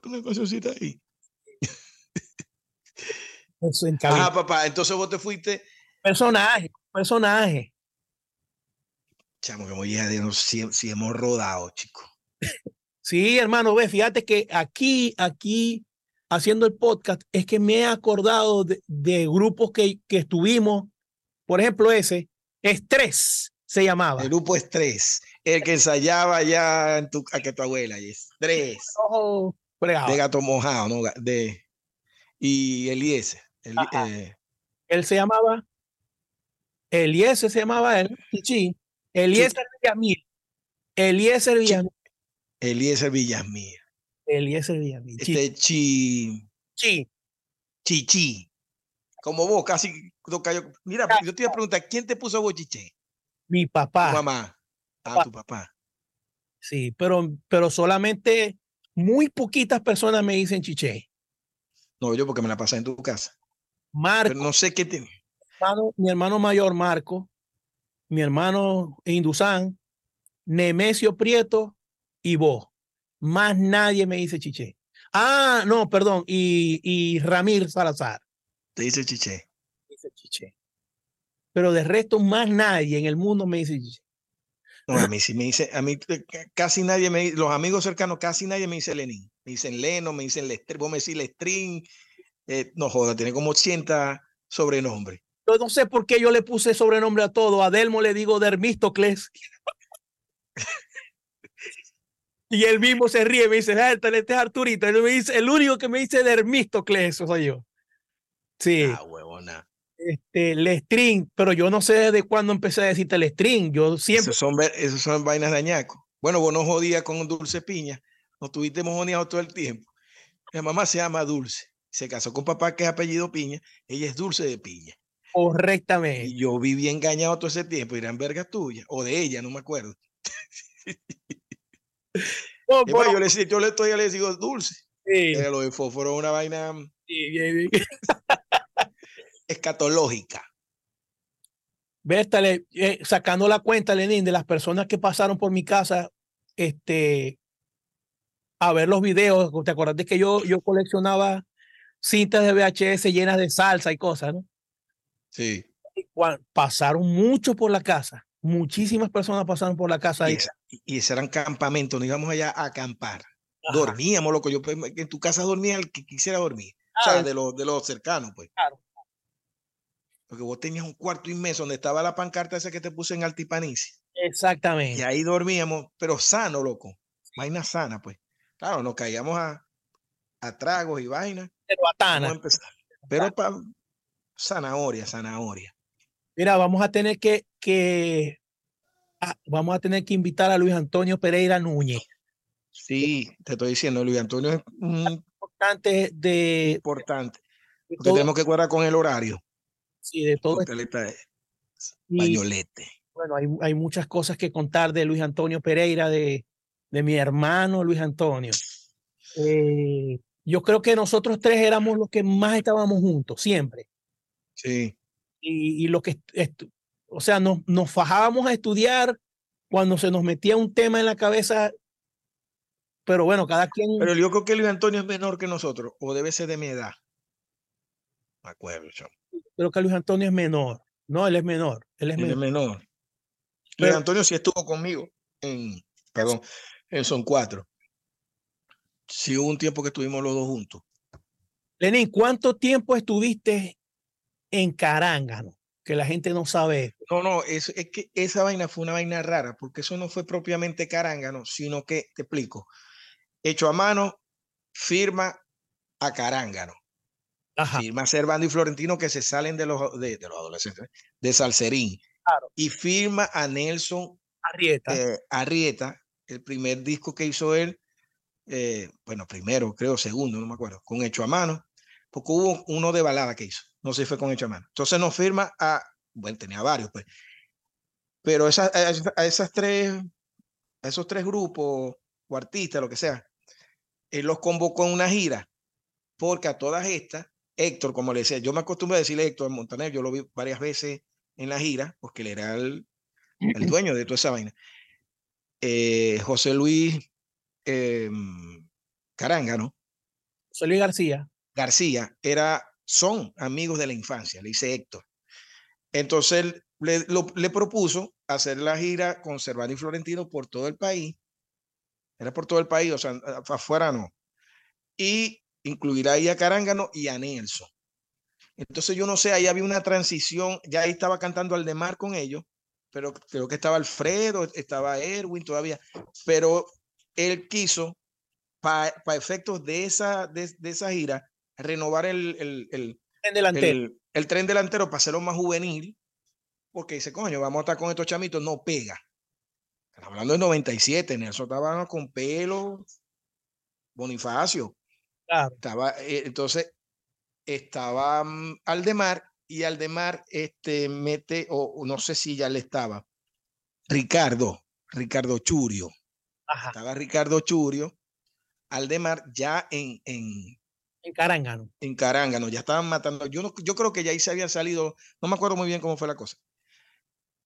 una cosita ahí. Eso en Ajá, papá, entonces vos te fuiste. Personaje, personaje. Chamo, como ya de si, si hemos rodado, chico. Sí, hermano, ve, fíjate que aquí, aquí, haciendo el podcast, es que me he acordado de, de grupos que, que estuvimos por ejemplo, ese, Estrés se llamaba. El grupo Estrés, el que ensayaba ya en tu, a que tu abuela, y Estrés. de gato mojado, ¿no? De, y Eliezer. El, eh, él se llamaba, Eliezer se llamaba él, Chichi. Eliezer Villamil. Eliezer Villamil. Eliezer Villamil. Eliezer Villamil. Este chi. Chi. Chichi. Como vos, casi Mira, yo te iba a preguntar, ¿quién te puso bochiche? Mi papá. Tu mamá. Ah, tu papá. Sí, pero, pero solamente muy poquitas personas me dicen chiche. No, yo porque me la pasé en tu casa. Marco. no sé qué tiene. Mi hermano mayor, Marco. Mi hermano Indusán. Nemesio Prieto y vos. Más nadie me dice chiche. Ah, no, perdón. Y, y Ramir Salazar. Te dice chiche. Dice chiche. Pero de resto, más nadie en el mundo me dice chiche. No, a mí sí me dice, a mí eh, casi nadie me los amigos cercanos, casi nadie me dice Lenin. Me dicen Leno, me dicen Lestrin, vos me decís Lestrin. Eh, no joda, tiene como 80 sobrenombres. Yo no sé por qué yo le puse sobrenombre a todo. A Delmo le digo Dermístocles. y él mismo se ríe, me dice, ah, este es Arturito. Él me dice, el único que me dice Dermístocles soy yo. Sí. Ah, huevona. Este, Lestrin, pero yo no sé desde cuándo empecé a decirte Lestrin. Yo siempre. Esos son, esos son vainas de añaco. Bueno, vos no jodías con Dulce Piña. Nos tuviste mojoneado todo el tiempo. Mi mamá se llama Dulce. Se casó con papá que es apellido Piña. Ella es Dulce de Piña. Correctamente. Y yo viví engañado todo ese tiempo. Eran vergas tuyas. O de ella, no me acuerdo. yo, le, yo le estoy, le digo Dulce. Sí. lo de fósforo una vaina. Sí, bien, bien. escatológica. Véstale, eh, sacando la cuenta, Lenín, de las personas que pasaron por mi casa, este, a ver los videos. ¿Te acuerdas de que yo, yo coleccionaba cintas de VHS llenas de salsa y cosas, no? Sí. pasaron mucho por la casa. Muchísimas personas pasaron por la casa. Y, y ese eran campamentos, no íbamos allá a acampar. Dormíamos, loco. Yo pues, en tu casa dormía el que quisiera dormir. o sea, de los de los cercanos, pues. Claro. Porque vos tenías un cuarto inmenso donde estaba la pancarta esa que te puse en Altipanici. Exactamente. Y ahí dormíamos, pero sano, loco. Vaina sana, pues. Claro, nos caíamos a, a tragos y vainas. Pero a Pero para zanahoria, zanahoria. Mira, vamos a tener que, que ah, vamos a tener que invitar a Luis Antonio Pereira Núñez. Sí, te estoy diciendo, Luis Antonio es importante de importante. Tenemos que cuadrar con el horario. Sí, de todo. Está bañolete. Bueno, hay, hay muchas cosas que contar de Luis Antonio Pereira, de, de mi hermano Luis Antonio. Eh, yo creo que nosotros tres éramos los que más estábamos juntos, siempre. Sí. Y, y lo que, o sea, nos, nos fajábamos a estudiar cuando se nos metía un tema en la cabeza. Pero bueno, cada quien. Pero yo creo que Luis Antonio es menor que nosotros, o debe ser de mi edad. Me acuerdo, yo. Creo que Luis Antonio es menor. No, él es menor. Él es Él menor. es menor. Pero- Luis Antonio sí estuvo conmigo en, perdón, en Son Cuatro. Sí hubo un tiempo que estuvimos los dos juntos. Lenín, ¿cuánto tiempo estuviste en Carángano? Que la gente no sabe. No, no, es, es que esa vaina fue una vaina rara, porque eso no fue propiamente carángano, sino que, te explico, hecho a mano, firma a carángano, Ajá. firma Servando y Florentino que se salen de los, de, de los adolescentes, de Salserín, Claro. y firma a Nelson Arrieta. eh, Arrieta, el primer disco que hizo él, eh, bueno, primero, creo, segundo, no me acuerdo, con Hecho a Mano, porque hubo uno de balada que hizo, no sé si fue con Hecho a Mano. Entonces nos firma a, bueno, tenía varios, pues, pero esa- a, a esas tres, a esos tres grupos o artistas, lo que sea, él los convocó a una gira, porque a todas estas, Héctor, como le decía, yo me acostumbro a decirle Héctor Montaner, yo lo vi varias veces en la gira, porque él era el, el dueño de toda esa vaina. Eh, José Luis eh, Carángano José Luis García. García era, son amigos de la infancia, le dice Héctor. Entonces le, propuso hacer la gira con Cervano y Florentino por todo el país. Era por todo el país, o sea, afuera no. Y incluirá ahí a Carángano y a Nelson. Entonces yo no sé, ahí había una transición, ya ahí estaba cantando Aldemar con ellos, pero creo que estaba Alfredo, estaba Erwin todavía, pero él quiso, para efectos de esa, de esa gira, renovar el, el, el, En delantero. el, el tren delantero para hacerlo más juvenil, porque dice, coño, vamos a estar con estos chamitos, no pega. Estamos hablando de 97, Nelson estaba con pelo, Bonifacio, Claro. estaba, eh, entonces, estaba mm, Aldemar y Aldemar este, mete, o o no sé si ya le estaba, Ricardo, Ricardo Churio, Ajá. estaba Ricardo Churio, Aldemar ya en, en, En Carángano. en Carángano, ya estaban matando. Yo, no, yo creo que ya ahí se habían salido, no me acuerdo muy bien cómo fue la cosa.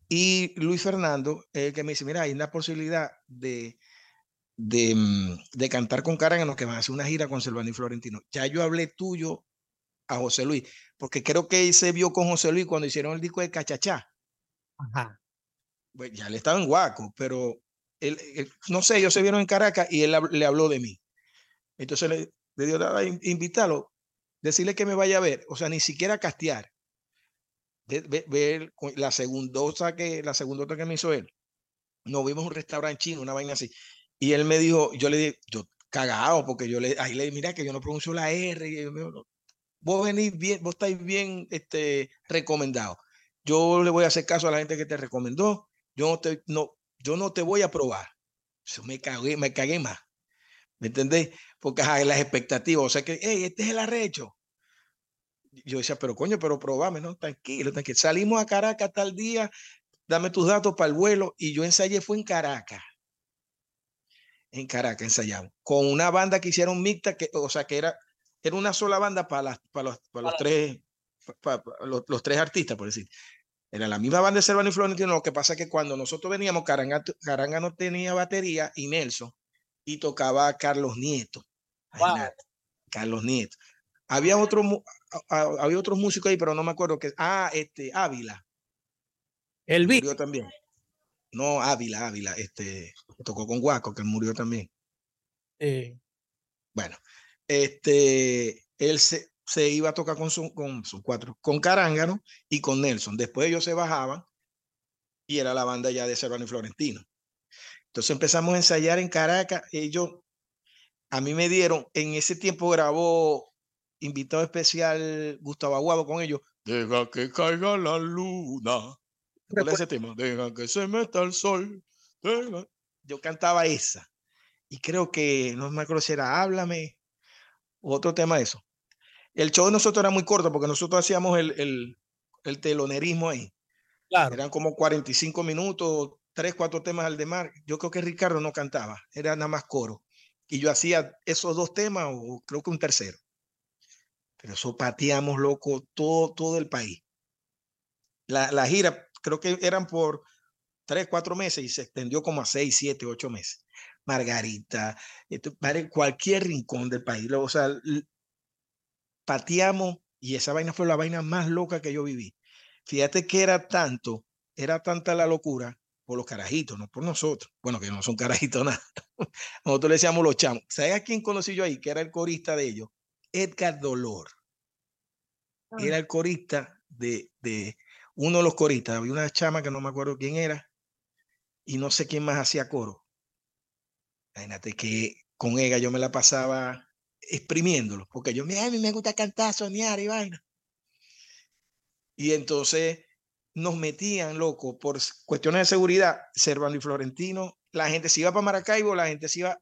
Y Luis Fernando, el que me dice, mira, hay una posibilidad de, de, mm, de cantar con Carángano, que van a hacer una gira con Silvano y Florentino. Ya yo hablé tuyo a José Luis, porque creo que él se vio con José Luis cuando hicieron el disco de Cachachá. Ajá. Pues ya le estaba en Guaco, pero él, él- no sé, ellos se vieron en Caracas y él le habló de mí. Entonces le, in- invitarlo, decirle que me vaya a ver, o sea, ni siquiera castear. Ve- ve- ver la segunda que la segunda que me hizo él. Nos vimos un restaurante chino, una vaina así. Y él me dijo, yo le dije, yo cagado, porque yo le, ahí le dije, mira que yo no pronuncio la R. Yo, "No, no, vos venís bien, vos estáis bien este, recomendado. Yo le voy a hacer caso a la gente que te recomendó. Yo no te, no, yo no te voy a probar. Eso me cagué, me cagué más. ¿Me entendés? Porque ajá, las expectativas, o sea que, hey, este es el arrecho. Yo decía, pero coño, pero probame, no, tranquilo, tranquilo. Salimos a Caracas tal día, dame tus datos para el vuelo, y yo ensayé, fue en Caracas. En Caracas ensayamos, con una banda que hicieron mixta, que, o sea, que era, era una sola banda para, las, para, los, para los tres, para, para los, los tres artistas, por decir. Era la misma banda de Servano y Florentino, lo que pasa es que cuando nosotros veníamos, Caranga, Caranga no tenía batería y Nelson, y tocaba Carlos Nieto. Wow. Carlos Nieto. Había otro, había otros músicos ahí, pero no me acuerdo que. Ah, este, Ávila. El Vic. Murió también. No, Ávila, Ávila. Este, tocó con Guaco, que murió también. eh, Bueno, este, él se, se iba a tocar con sus con sus cuatro, con Carángano y con Nelson. Después ellos se bajaban y era la banda ya de Servano y Florentino. Entonces empezamos a ensayar en Caracas. Ellos, a mí me dieron, en ese tiempo grabó invitado especial Gustavo Aguado con ellos. Deja que caiga la luna. ¿Cuál es ese tema? Deja que se meta el sol. deja- Yo cantaba esa. Y creo que, no me acuerdo si era Háblame otro tema de eso. El show de nosotros era muy corto porque nosotros hacíamos el, el, el telonerismo ahí. Claro. Eran como 45 minutos, tres, cuatro temas al de mar. Yo creo que Ricardo no cantaba, era nada más coro. Y yo hacía esos dos temas o creo que un tercero. Pero eso pateamos, loco, todo, todo el país. La, la gira, creo que eran por tres, cuatro meses y se extendió como a seis, siete, ocho meses. Margarita, cualquier rincón del país. O sea, pateamos y esa vaina fue la vaina más loca que yo viví. Fíjate que era tanto, era tanta la locura por los carajitos, no por nosotros. Bueno, que no son carajitos nada. Nosotros le decíamos los chamos. ¿Sabes a quién conocí yo ahí? Que era el corista de ellos. Edgar Dolor. Ah. Era el corista de, de uno de los coristas. Había una chama que no me acuerdo quién era. Y no sé quién más hacía coro. Imagínate que con ella yo me la pasaba exprimiéndolo, porque yo, a mí me gusta cantar, soñar y vaina. Y entonces nos metían, loco, por cuestiones de seguridad, Servando y Florentino, la gente se iba para Maracaibo, la gente se iba,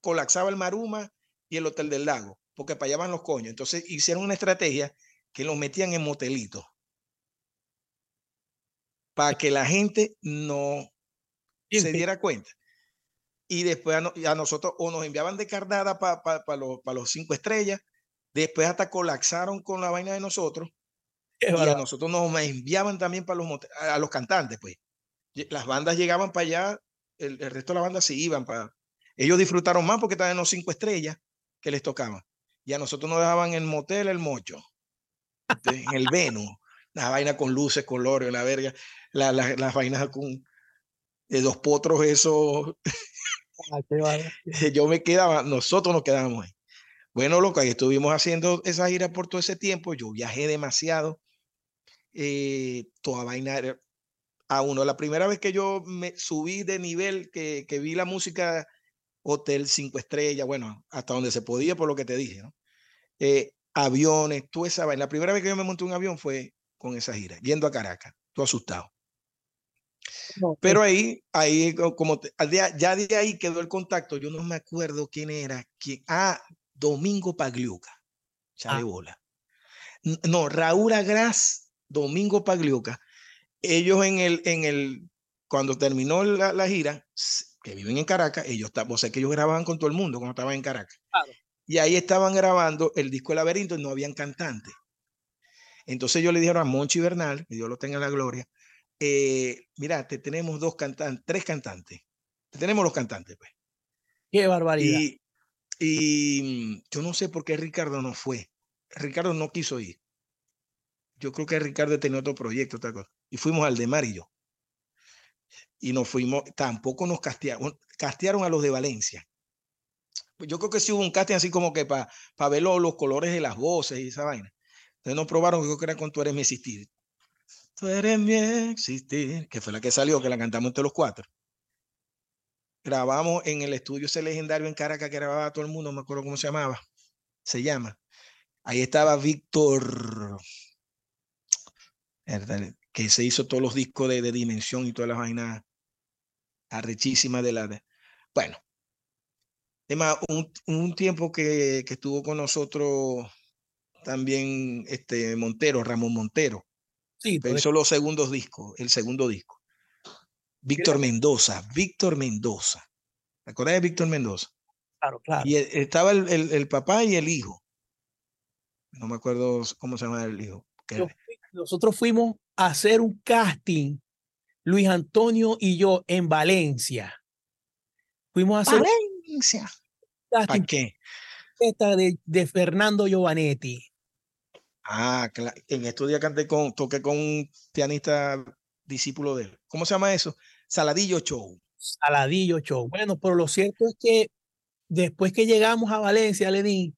colapsaba el Maruma y el Hotel del Lago, porque para allá van los coños. Entonces hicieron una estrategia que los metían en motelitos, para que la gente no se diera cuenta. Y después a, nosotros o nos enviaban de carnada para los, cinco estrellas, después hasta colapsaron con la vaina de nosotros y a nosotros nos enviaban también para los a los cantantes, pues. Las bandas llegaban para allá, el, resto de la banda se iban para... Ellos disfrutaron más porque estaban en los cinco estrellas que les tocaban. Y a nosotros nos dejaban en el motel El Mocho, en el Venus, la vaina con luces, colores, la verga, las vainas con de dos potros, eso yo me quedaba, nosotros nos quedábamos ahí. Bueno, loco, ahí estuvimos haciendo esa gira por todo ese tiempo. Yo viajé demasiado. Eh, toda vaina a uno. La primera vez que yo me subí de nivel, que, que vi la música hotel cinco estrellas, bueno, hasta donde se podía, por lo que te dije, ¿no? Eh, aviones, tú esa vaina. La primera vez que yo me monté un avión fue con esa gira, yendo a Caracas, tú asustado. Pero ahí, ahí como ya de ahí quedó el contacto. Yo no me acuerdo quién era. Quién, ah, Domingo Pagliuca. Chale ah. bola. No, Raúl Agras, Domingo Pagliuca. Ellos en el, en el, cuando terminó la, gira, que viven en Caracas, ellos, o sea, que ellos grababan con todo el mundo cuando estaban en Caracas. Y ahí estaban grabando el disco El Laberinto y no habían cantantes. Entonces yo le dijeron a Monchi Bernal, que Dios lo tenga en la gloria, eh, mira, te tenemos dos cantantes, tres cantantes. Te tenemos los cantantes, pues. Qué barbaridad. Y, mm, yo no sé por qué Ricardo no fue. Ricardo no quiso ir. Yo creo que Ricardo tenía otro proyecto, otra cosa. Y fuimos al de Mar y yo. Y nos fuimos, tampoco nos castearon, castearon a los de Valencia. Pues yo creo que sí hubo un casting así como que para ver los, colores de las voces y esa vaina. Entonces nos probaron, yo creo que era con Tú eres mi existir. Tú eres mi existir, que fue la que salió, que la cantamos entre los cuatro. Grabamos en el estudio ese legendario en Caracas que grababa todo el mundo, no me acuerdo cómo se llamaba. Se llama. Ahí estaba Víctor, que se hizo todos los discos de, dimensión y todas las vainas arrechísimas de la. bueno, además, un, un tiempo que, que, estuvo con nosotros también este Montero, Ramón Montero. Sí, pero hizo los segundos discos, el segundo disco. Víctor Mendoza, Víctor Mendoza. ¿Te acuerdas de Víctor Mendoza? Claro, claro. Y estaba el, el, papá y el hijo. No me acuerdo cómo se llama el hijo. Nosotros fuimos a hacer un casting, Luis Antonio y yo, en Valencia. Fuimos a hacer. Valencia. ¿Para qué? De, de Fernando Giovanetti. Ah, claro. En estos días canté con, toqué con un pianista discípulo de él. ¿Cómo se llama eso? Saladillo Show. Saladillo Show. Bueno, pero lo cierto es que después que llegamos a Valencia, Lenín,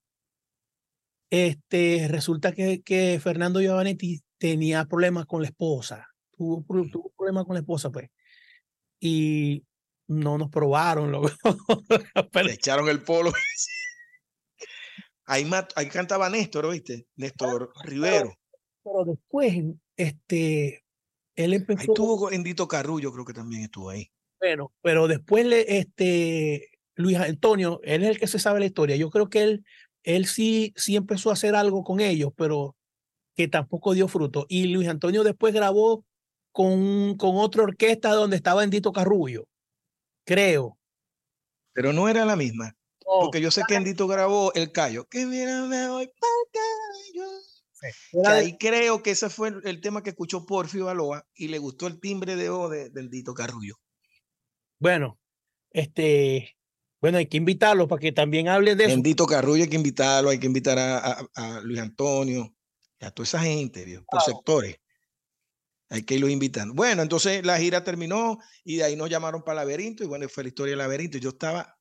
este, resulta que, que Fernando Giovanetti tenía problemas con la esposa. Tuvo, tuvo problemas con la esposa, pues. Y no nos probaron. Lo... Le echaron el polo. Ahí, ahí cantaba Néstor, ¿viste? Néstor Rivero. Pero, después, este, él empezó. Ahí estuvo Endito Carrullo, creo que también estuvo ahí. Bueno, pero después, le, este, Luis Antonio, él es el que se sabe la historia. Yo creo que él, él sí, sí empezó a hacer algo con ellos, pero que tampoco dio fruto. Y Luis Antonio después grabó con, con otra orquesta donde estaba Endito Carrullo, creo. Pero no era la misma. porque yo sé que Endito grabó El Callo. Que mira, me voy para el ahí creo que ese fue el, tema que escuchó Porfio Baloa y le gustó el timbre de voz de, Endito Carrullo. Bueno, este, bueno, hay que invitarlo para que también hable de eso. Bendito Carrullo hay que invitarlo, hay que invitar a, Luis Antonio, a toda esa gente, por sectores. Hay que irlo invitando. Bueno, entonces la gira terminó y de ahí nos llamaron para Laberinto y bueno, fue la historia del Laberinto. Yo estaba,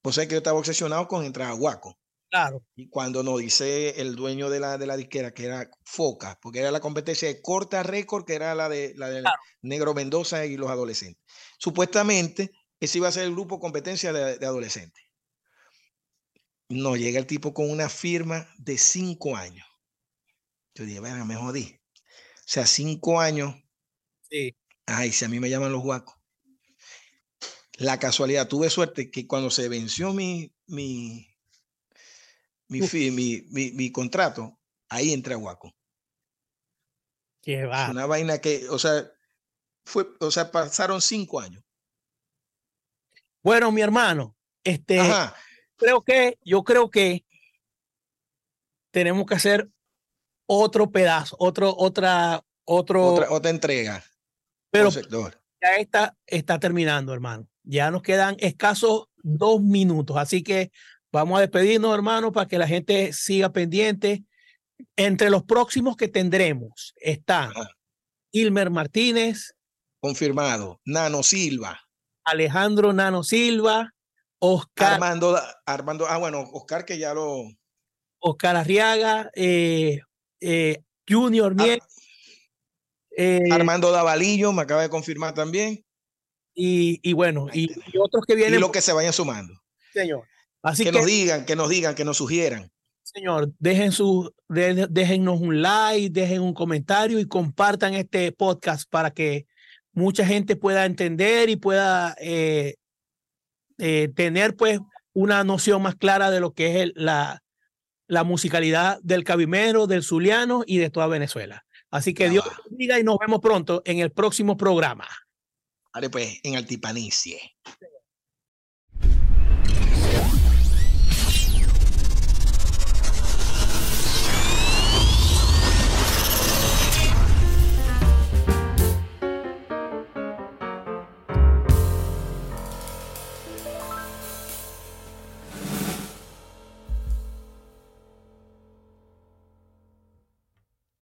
pues sé que yo estaba obsesionado con entrar a Huaco. Claro. Y cuando nos dice el dueño de la, de la disquera, que era Foca, porque era la competencia de corta récord, que era la de, la de Negro Mendoza y los adolescentes. Supuestamente, ese iba a ser el grupo competencia de, de adolescentes. No, llega el tipo con una firma de cinco años. Yo dije, bueno, me jodí. O sea, cinco años. Sí. Ay, si a mí me llaman los guacos. La casualidad, tuve suerte que cuando se venció mi, mi, mi, mi, mi, contrato, ahí entré a Guaco. Qué va. Una vaina que, o sea, fue, o sea, pasaron cinco años. Bueno, mi hermano, este, creo que, yo creo que tenemos que hacer otro pedazo, otro, otra, otro. Otra, otra entrega. Pero ya está, está terminando, hermano. Ya nos quedan escasos dos minutos, así que vamos a despedirnos, hermano, para que la gente siga pendiente. Entre los próximos que tendremos está Ilmer Martínez. Confirmado. Nano Silva. Alejandro Nano Silva. Oscar. Armando, Armando, ah, bueno, Oscar que ya lo. Oscar Arriaga, eh, eh, Junior Nieto. Eh, Armando Davalillo me acaba de confirmar también. Y, bueno, y, otros que vienen. Y lo que se vayan sumando. Señor. Así que, nos digan, que nos digan, que nos sugieran. Señor, dejen su, déjennos un like, dejen un comentario y compartan este podcast para que mucha gente pueda entender y pueda eh, tener pues una noción más clara de lo que es la, la musicalidad del cabimero, del zuliano y de toda Venezuela. Así que Dios bendiga y nos vemos pronto en el próximo programa. Vale, pues, en Altipanicie.